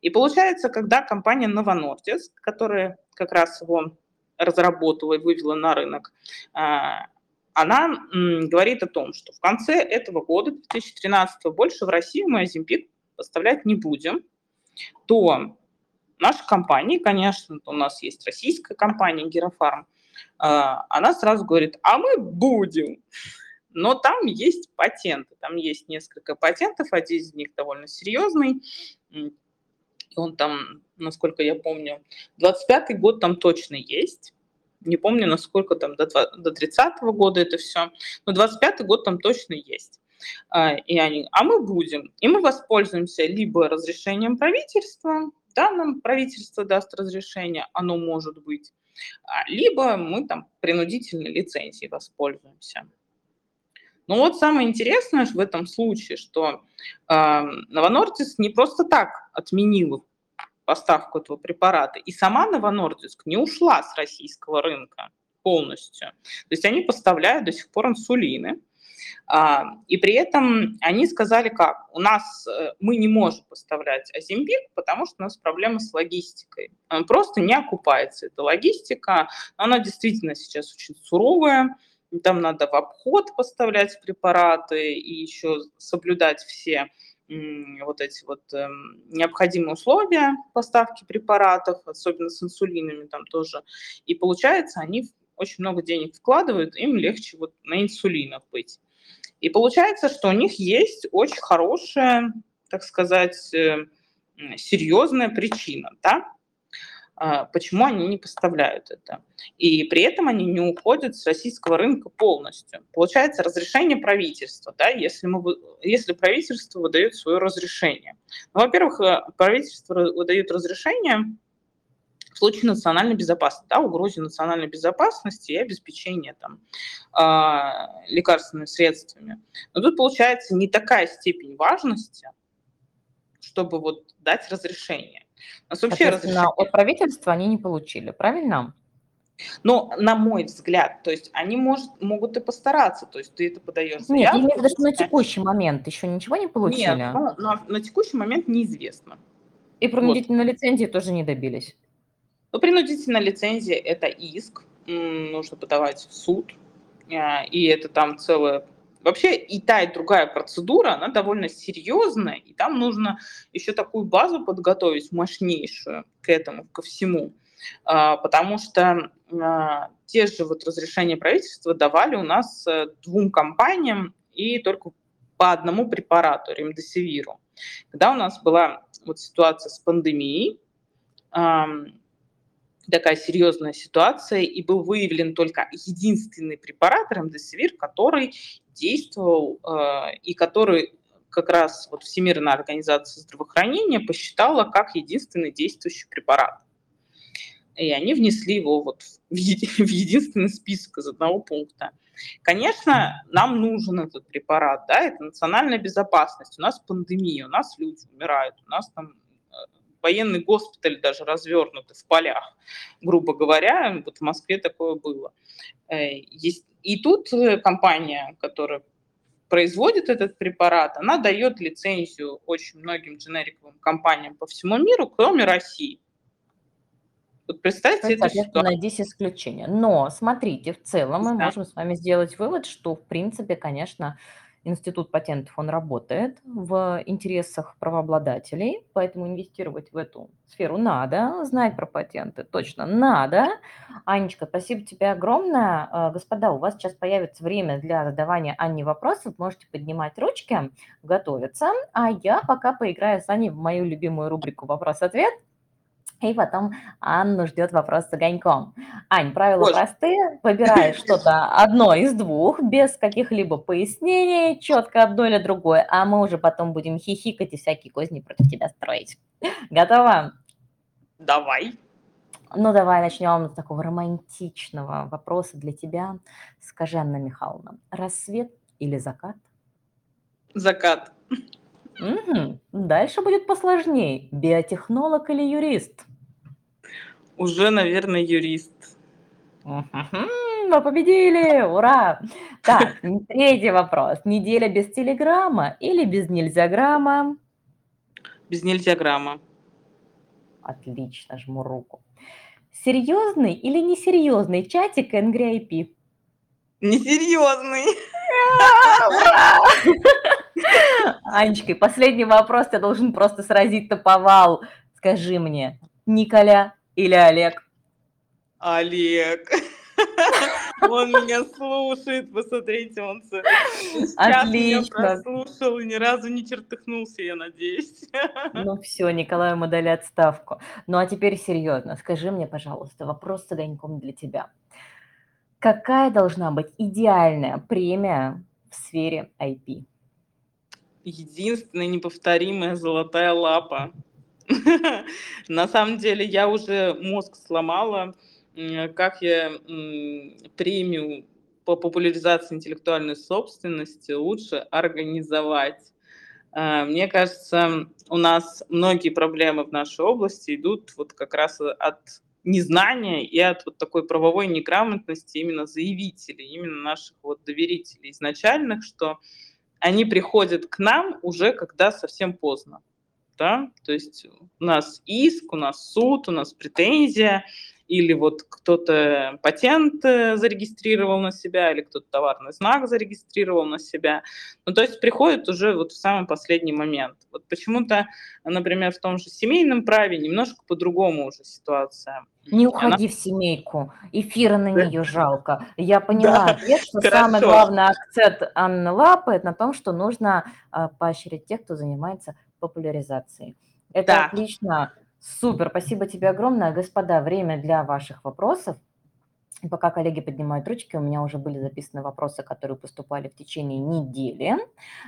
Speaker 2: И получается, когда компания Novo Nordisk, которая как раз его разработала и вывела на рынок, а, она говорит о том, что в конце этого года, 2013, больше в Россию мы Озимпик поставлять не будем, то наша компания, конечно, у нас есть российская компания Герофарм, а, она сразу говорит, а мы будем. Но там есть патенты, там есть несколько патентов, один из них довольно серьезный, он там, насколько я помню, 25 год там точно есть, не помню, насколько там до, до 30 -го года это все, но 25 год там точно есть. А, и они, а мы будем, и мы воспользуемся либо разрешением правительства, да, нам правительство даст разрешение, оно может быть, а, либо мы там принудительной лицензией воспользуемся. Но вот самое интересное в этом случае, что э, Новонортис не просто так отменил поставку этого препарата. И сама Новонордиск не ушла с российского рынка полностью. То есть они поставляют до сих пор инсулины. А, и при этом они сказали как, у нас э, мы не можем поставлять Азимбик, потому что у нас проблемы с логистикой. Просто не окупается, эта логистика. Она действительно сейчас очень суровая, там надо в обход поставлять препараты и еще соблюдать все вот эти вот э, необходимые условия поставки препаратов, особенно с инсулинами там тоже. И получается, они очень много денег вкладывают, им легче вот на инсулинах быть. И получается, что у них есть очень хорошая, так сказать, э, серьезная причина, да, почему они не поставляют это. И при этом они не уходят с российского рынка полностью. Получается разрешение правительства, да, если, мы, если правительство выдает свое разрешение. Ну, во-первых, э, правительство выдает разрешение в случае национальной безопасности, да, угрозе национальной безопасности и обеспечения там, э, лекарственными средствами. Но тут получается не такая степень важности, чтобы вот дать разрешение.
Speaker 1: Нас вообще разрешение... от правительства они не получили, правильно?
Speaker 2: Но, на мой взгляд, то есть они может, могут и постараться, то есть ты это подаешь
Speaker 1: заявку. Нет, я имею в на текущий момент еще ничего не получили.
Speaker 2: Нет, ну, на, на текущий момент неизвестно.
Speaker 1: И принудительной вот. лицензии тоже не добились.
Speaker 2: Ну, принудительная лицензия – это иск, нужно подавать в суд, а, и это там целая Вообще и та, и другая процедура, она довольно серьезная, и там нужно еще такую базу подготовить мощнейшую к этому, ко всему. А, потому что а, те же вот разрешения правительства давали у нас э, двум компаниям и только по одному препарату, ремдесивиру. Когда у нас была вот ситуация с пандемией, такая серьезная ситуация, и был выявлен только единственный препарат ремдесивир, который действовал э, и который как раз вот Всемирная организация здравоохранения посчитала как единственный действующий препарат. И они внесли его вот в, еди, <laughs> в единственный список из одного пункта. Конечно, нам нужен этот препарат, да, это национальная безопасность. У нас пандемия, у нас люди умирают, у нас там военный госпиталь даже развернутый в полях, грубо говоря. Вот в Москве такое было. Э, и тут э, компания, которая производит этот препарат, она дает лицензию очень многим дженериковым компаниям по всему миру, кроме России.
Speaker 1: Вот представьте это ситуацию. здесь исключение. Но смотрите, в целом мы можем с вами сделать вывод, что в принципе, конечно, институт патентов, он работает в интересах правообладателей, поэтому инвестировать в эту сферу надо, знать про патенты точно надо. Анечка, спасибо тебе огромное. Э, господа, у вас сейчас появится время для задавания Анне вопросов, можете поднимать ручки, готовиться, а я пока поиграю с Аней в мою любимую рубрику «Вопрос-ответ», и потом Анну ждет вопрос с огоньком. Ань, правила
Speaker 2: Боже.
Speaker 1: простые. Выбираешь что-то одно из двух, без каких-либо пояснений, четко одно или другое, а мы уже потом будем хихикать и всякие козни против тебя строить. Готова?
Speaker 2: Давай.
Speaker 1: Ну, давай начнем с такого романтичного вопроса для тебя. Скажи, Анна Михайловна, рассвет или закат?
Speaker 2: Закат.
Speaker 1: Мгм. Дальше будет посложнее. Биотехнолог или юрист?
Speaker 2: Уже, наверное, юрист.
Speaker 1: Мгм. Вы победили! Ура! Так, третий вопрос. Неделя без телеграмма или без нельзяграмма?
Speaker 2: Без нельзяграмма.
Speaker 1: Отлично, жму руку. Серьезный или несерьезный чатик Angry IP?
Speaker 2: Несерьезный.
Speaker 1: А, Ура! Анечка, и последний вопрос тебя должен просто сразить на повал. Скажи мне, Николя или Олег?
Speaker 2: Олег. <laughs> Он меня слушает, посмотрите, он
Speaker 1: Отлично.
Speaker 2: прослушал и ни разу не чертыхнулся, я надеюсь. <laughs>
Speaker 1: Ну все, Николаю мы дали отставку. Ну а теперь серьезно, скажи мне, пожалуйста, вопрос с огоньком для тебя. Какая должна быть идеальная премия в сфере IP?
Speaker 2: Единственная неповторимая золотая лапа. <laughs> На самом деле я уже мозг сломала, м, как я премию по популяризации интеллектуальной собственности лучше организовать. А, Мне кажется, у нас многие проблемы в нашей области идут вот как раз от незнания и от вот такой правовой неграмотности именно заявителей, именно наших вот доверителей изначальных, что они приходят к нам уже когда совсем поздно. Да? То есть у нас иск, у нас суд, у нас претензия, или вот кто-то патент э, зарегистрировал на себя, или кто-то товарный знак зарегистрировал на себя. Ну, то есть приходит уже вот в самый последний момент. Вот почему-то, например, в том же семейном праве немножко по-другому уже ситуация.
Speaker 1: Не
Speaker 2: Она-
Speaker 1: уходи в семейку, эфира на нее жалко. Я поняла
Speaker 2: Да,
Speaker 1: ответ, что самый
Speaker 2: хорошо.
Speaker 1: главный акцент Анны Лапы это на том, что нужно а, поощрять тех, кто занимается популяризацией. Это
Speaker 2: Да.
Speaker 1: отлично, супер, спасибо тебе огромное. Господа, время для ваших вопросов. И Пока коллеги поднимают ручки, у меня уже были записаны вопросы, которые поступали в течение недели.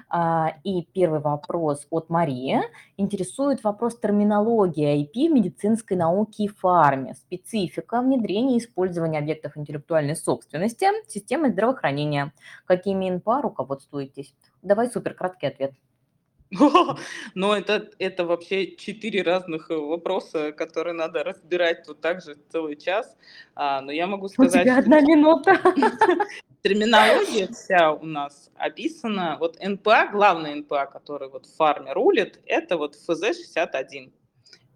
Speaker 1: А, И первый вопрос от Марии. Интересует вопрос терминологии IP в медицинской науке и фарме, специфика внедрения и использования объектов интеллектуальной собственности системы здравоохранения. Какими НПА руководствуетесь? Давай супер краткий ответ.
Speaker 2: Но это, это вообще четыре разных э, вопроса, которые надо разбирать тут также целый час. А, но я могу
Speaker 1: У
Speaker 2: сказать,
Speaker 1: тебя
Speaker 2: что
Speaker 1: одна минута. <laughs>
Speaker 2: терминология вся у нас описана. Вот НПА, главный НПА, который вот в фарме рулит, это вот ФЗ-61.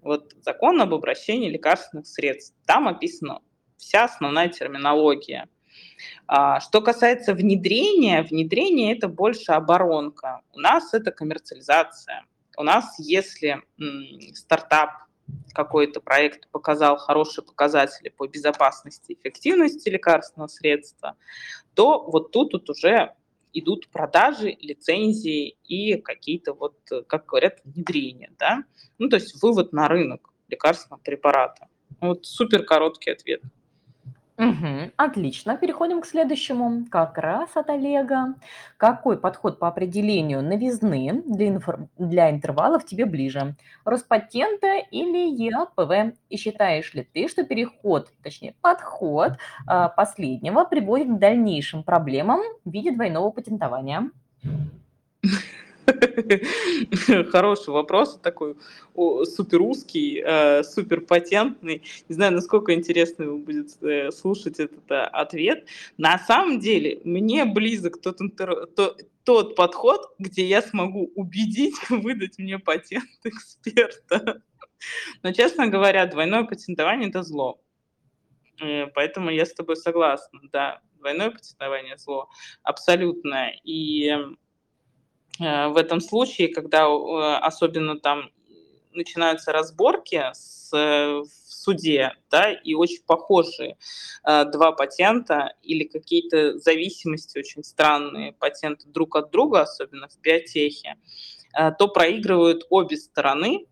Speaker 2: Вот закон об обращении лекарственных средств. Там описана вся основная терминология. А, Что касается внедрения, внедрение это больше оборонка. У нас это коммерциализация. У нас, если стартап какой-то проект показал хорошие показатели по безопасности эффективности лекарственного средства, то вот тут, тут уже идут продажи, лицензии и какие-то вот, как говорят, внедрения, да? Ну, то есть вывод на рынок лекарственного препарата. Вот супер короткий ответ.
Speaker 1: Мгм. Отлично. Переходим к следующему. Как раз от Олега. Какой подход по определению новизны для, инфор- для интервалов тебе ближе? Роспатента или ЕАПВ? И считаешь ли ты, что переход, точнее подход а, последнего приводит к дальнейшим проблемам в виде двойного патентования? <laughs>
Speaker 2: Хороший вопрос, такой супер русский, э, супер патентный. Не знаю, насколько интересно будет э, слушать этот э, ответ. На самом деле, мне близок тот, тот подход, где я смогу убедить <laughs> выдать мне патент эксперта. Но, честно говоря, двойное патентование – это зло. Поэтому я с тобой согласна, да. Двойное патентование – зло абсолютно. И в этом случае, когда э, особенно там начинаются разборки с, в суде, да, и очень похожие э, два патента или какие-то зависимости очень странные патенты друг от друга, особенно в биотехе, э, то проигрывают обе стороны.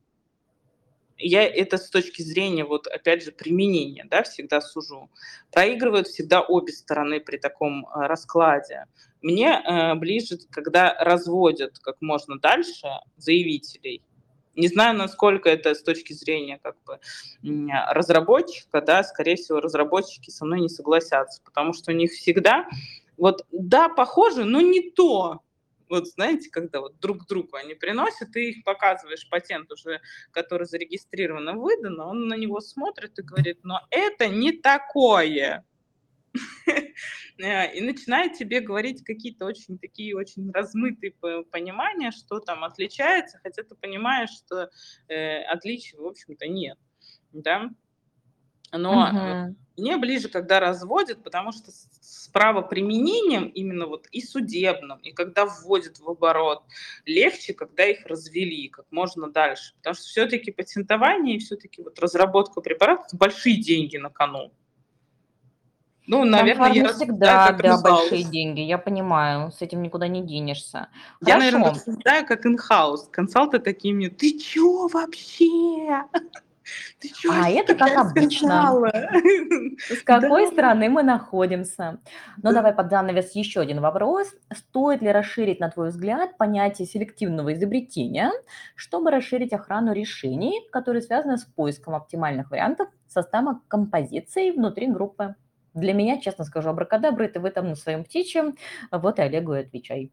Speaker 2: Я это с точки зрения, вот опять же, применения, да, всегда сужу. Проигрывают всегда обе стороны при таком э, раскладе. Мне э, ближе, когда разводят как можно дальше заявителей, не знаю, насколько это с точки зрения как бы разработчика, да, скорее всего, разработчики со мной не согласятся, потому что у них всегда вот, да, похоже, но не то. Вот знаете, когда вот друг другу они приносят, ты их показываешь патент уже, который зарегистрирован и выдан, он на него смотрит и говорит, но это не такое. <laughs> Э, и начинает тебе говорить какие-то очень такие очень размытые понимания, что там отличается, хотя ты понимаешь, что э, отличий, в общем-то, нет. Да? Но угу. мне ближе, когда разводят, потому что с правоприменением именно вот и судебным, и когда вводят в оборот, легче, когда их развели как можно дальше. Потому что все-таки патентование и все-таки вот разработка препаратов – большие деньги на кону.
Speaker 1: Ну, наверное, я всегда, как да, большие деньги, я понимаю, с этим никуда не денешься.
Speaker 2: Я, наверное, рассуждаю как in-house. Консалты такими, ты чё вообще?
Speaker 1: Ты чё А это как обычно. <laughs> С какой Да. стороны мы находимся? Ну, давай под занавес еще один вопрос. Стоит ли расширить, на твой взгляд, понятие селективного изобретения, чтобы расширить охрану решений, которые связаны с поиском оптимальных вариантов состава композиции внутри группы? Для меня, честно скажу, абракадабры, ты в этом на своем птичьем, вот и Олегу и отвечай.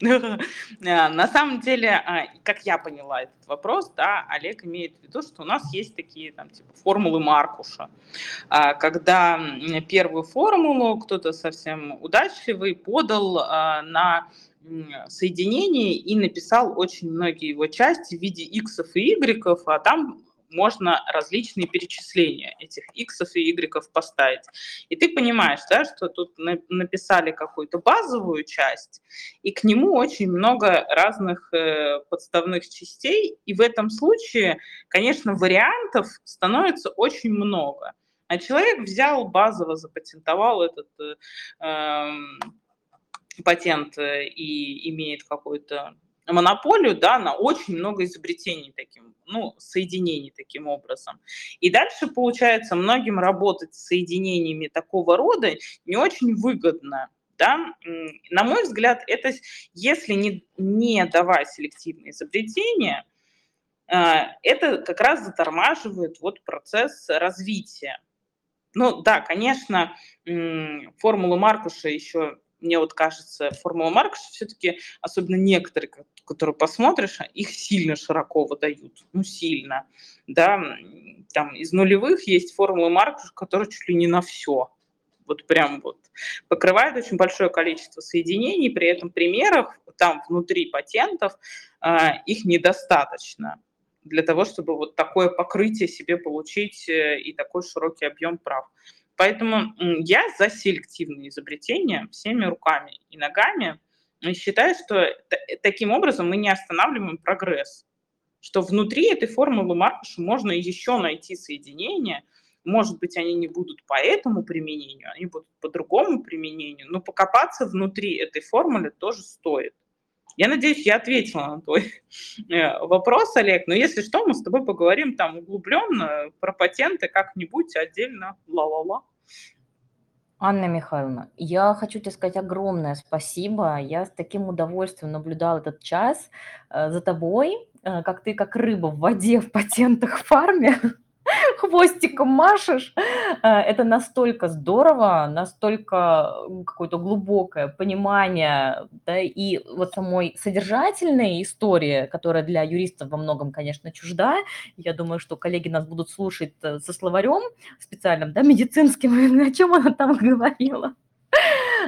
Speaker 1: <laughs>
Speaker 2: А, на самом деле, а, как я поняла этот вопрос, да, Олег имеет в виду, что у нас есть такие там, типа, формулы Маркуша, а, когда первую формулу кто-то совсем удачливый подал на соединение и написал очень многие его части в виде x и y, а там можно различные перечисления этих x и y поставить. И ты понимаешь, да, что тут написали какую-то базовую часть, и к нему очень много разных э, подставных частей, и в этом случае, конечно, вариантов становится очень много. А человек взял базово, запатентовал этот э, эм, патент э, и имеет какой-то монополию да, на очень много изобретений таким, ну, соединений таким образом. И дальше, получается, многим работать с соединениями такого рода не очень выгодно. Да? На мой взгляд, это если не, не давать селективные изобретения, а, это как раз затормаживает вот процесс развития. Ну да, конечно, формулу Маркуша еще мне вот кажется, формула Маркса все-таки, особенно некоторые, которые посмотришь, их сильно широко выдают, ну сильно, да, там из нулевых есть формулы Маркса, которые чуть ли не на все, вот прям вот покрывает очень большое количество соединений, при этом примеров там внутри патентов э, их недостаточно для того, чтобы вот такое покрытие себе получить э, и такой широкий объем прав. Поэтому я за селективные изобретения всеми руками и ногами. И считаю, что таким образом мы не останавливаем прогресс. Что внутри этой формулы Маркуша можно еще найти соединения. Может быть, они не будут по этому применению, они будут по другому применению, но покопаться внутри этой формулы тоже стоит. Я надеюсь, я ответила на твой э, вопрос, Олег. Но если что, мы с тобой поговорим там углубленно про патенты как-нибудь отдельно. Ла-ла-ла.
Speaker 1: Анна Михайловна, я хочу тебе сказать огромное спасибо. Я с таким удовольствием наблюдал этот час э, за тобой, э, как ты как рыба в воде в патентах фарме. Хвостиком машешь. Э, это настолько здорово, настолько какое-то глубокое понимание, да, и вот самой содержательной истории, которая для юристов во многом, конечно, чужда. Я думаю, что коллеги нас будут слушать э, со словарем специальным, да, медицинским, <laughs> о чем она там <laughs> говорила.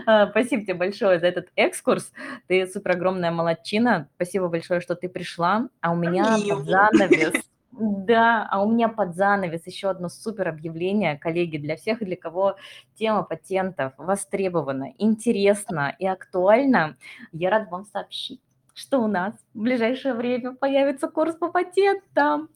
Speaker 1: Э, спасибо тебе большое за этот экскурс. Ты супер огромная молодчина. Спасибо большое, что ты пришла. А у меня под занавес да, а у меня под занавес еще одно супер объявление, коллеги, для всех, для кого тема патентов востребована, интересна и актуальна. Я рад вам сообщить, что у нас в ближайшее время появится курс по патентам,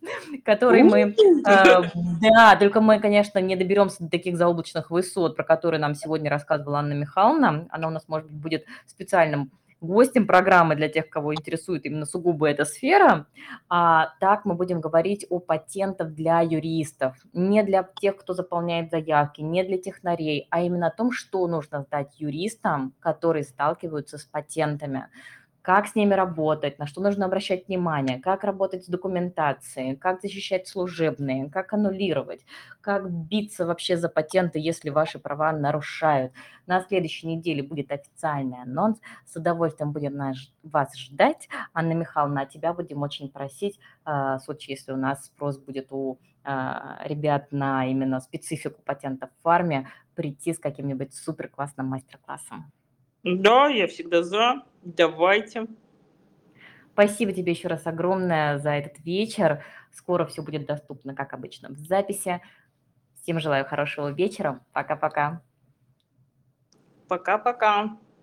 Speaker 1: который мы, э, да, только мы, конечно, не доберемся до таких заоблачных высот, про которые нам сегодня рассказывала Анна Михайловна. Она у нас, может быть, будет специальным гостем программы для тех, кого интересует именно сугубо эта сфера. А, так мы будем говорить о патентах для юристов, не для тех, кто заполняет заявки, не для технарей, а именно о том, что нужно сдать юристам, которые сталкиваются с патентами как с ними работать, на что нужно обращать внимание, как работать с документацией, как защищать служебные, как аннулировать, как биться вообще за патенты, если ваши права нарушают. На следующей неделе будет официальный анонс. С удовольствием будем вас ждать. Анна Михайловна, а тебя будем очень просить, а, в случае, если у нас спрос будет у а, ребят на именно специфику патентов в фарме, прийти с каким-нибудь супер классным мастер-классом.
Speaker 2: Да, я всегда за. Давайте.
Speaker 1: Спасибо тебе еще раз огромное за этот вечер. Скоро все будет доступно, как обычно, в записи. Всем желаю хорошего вечера. Пока-пока.
Speaker 2: Пока-пока.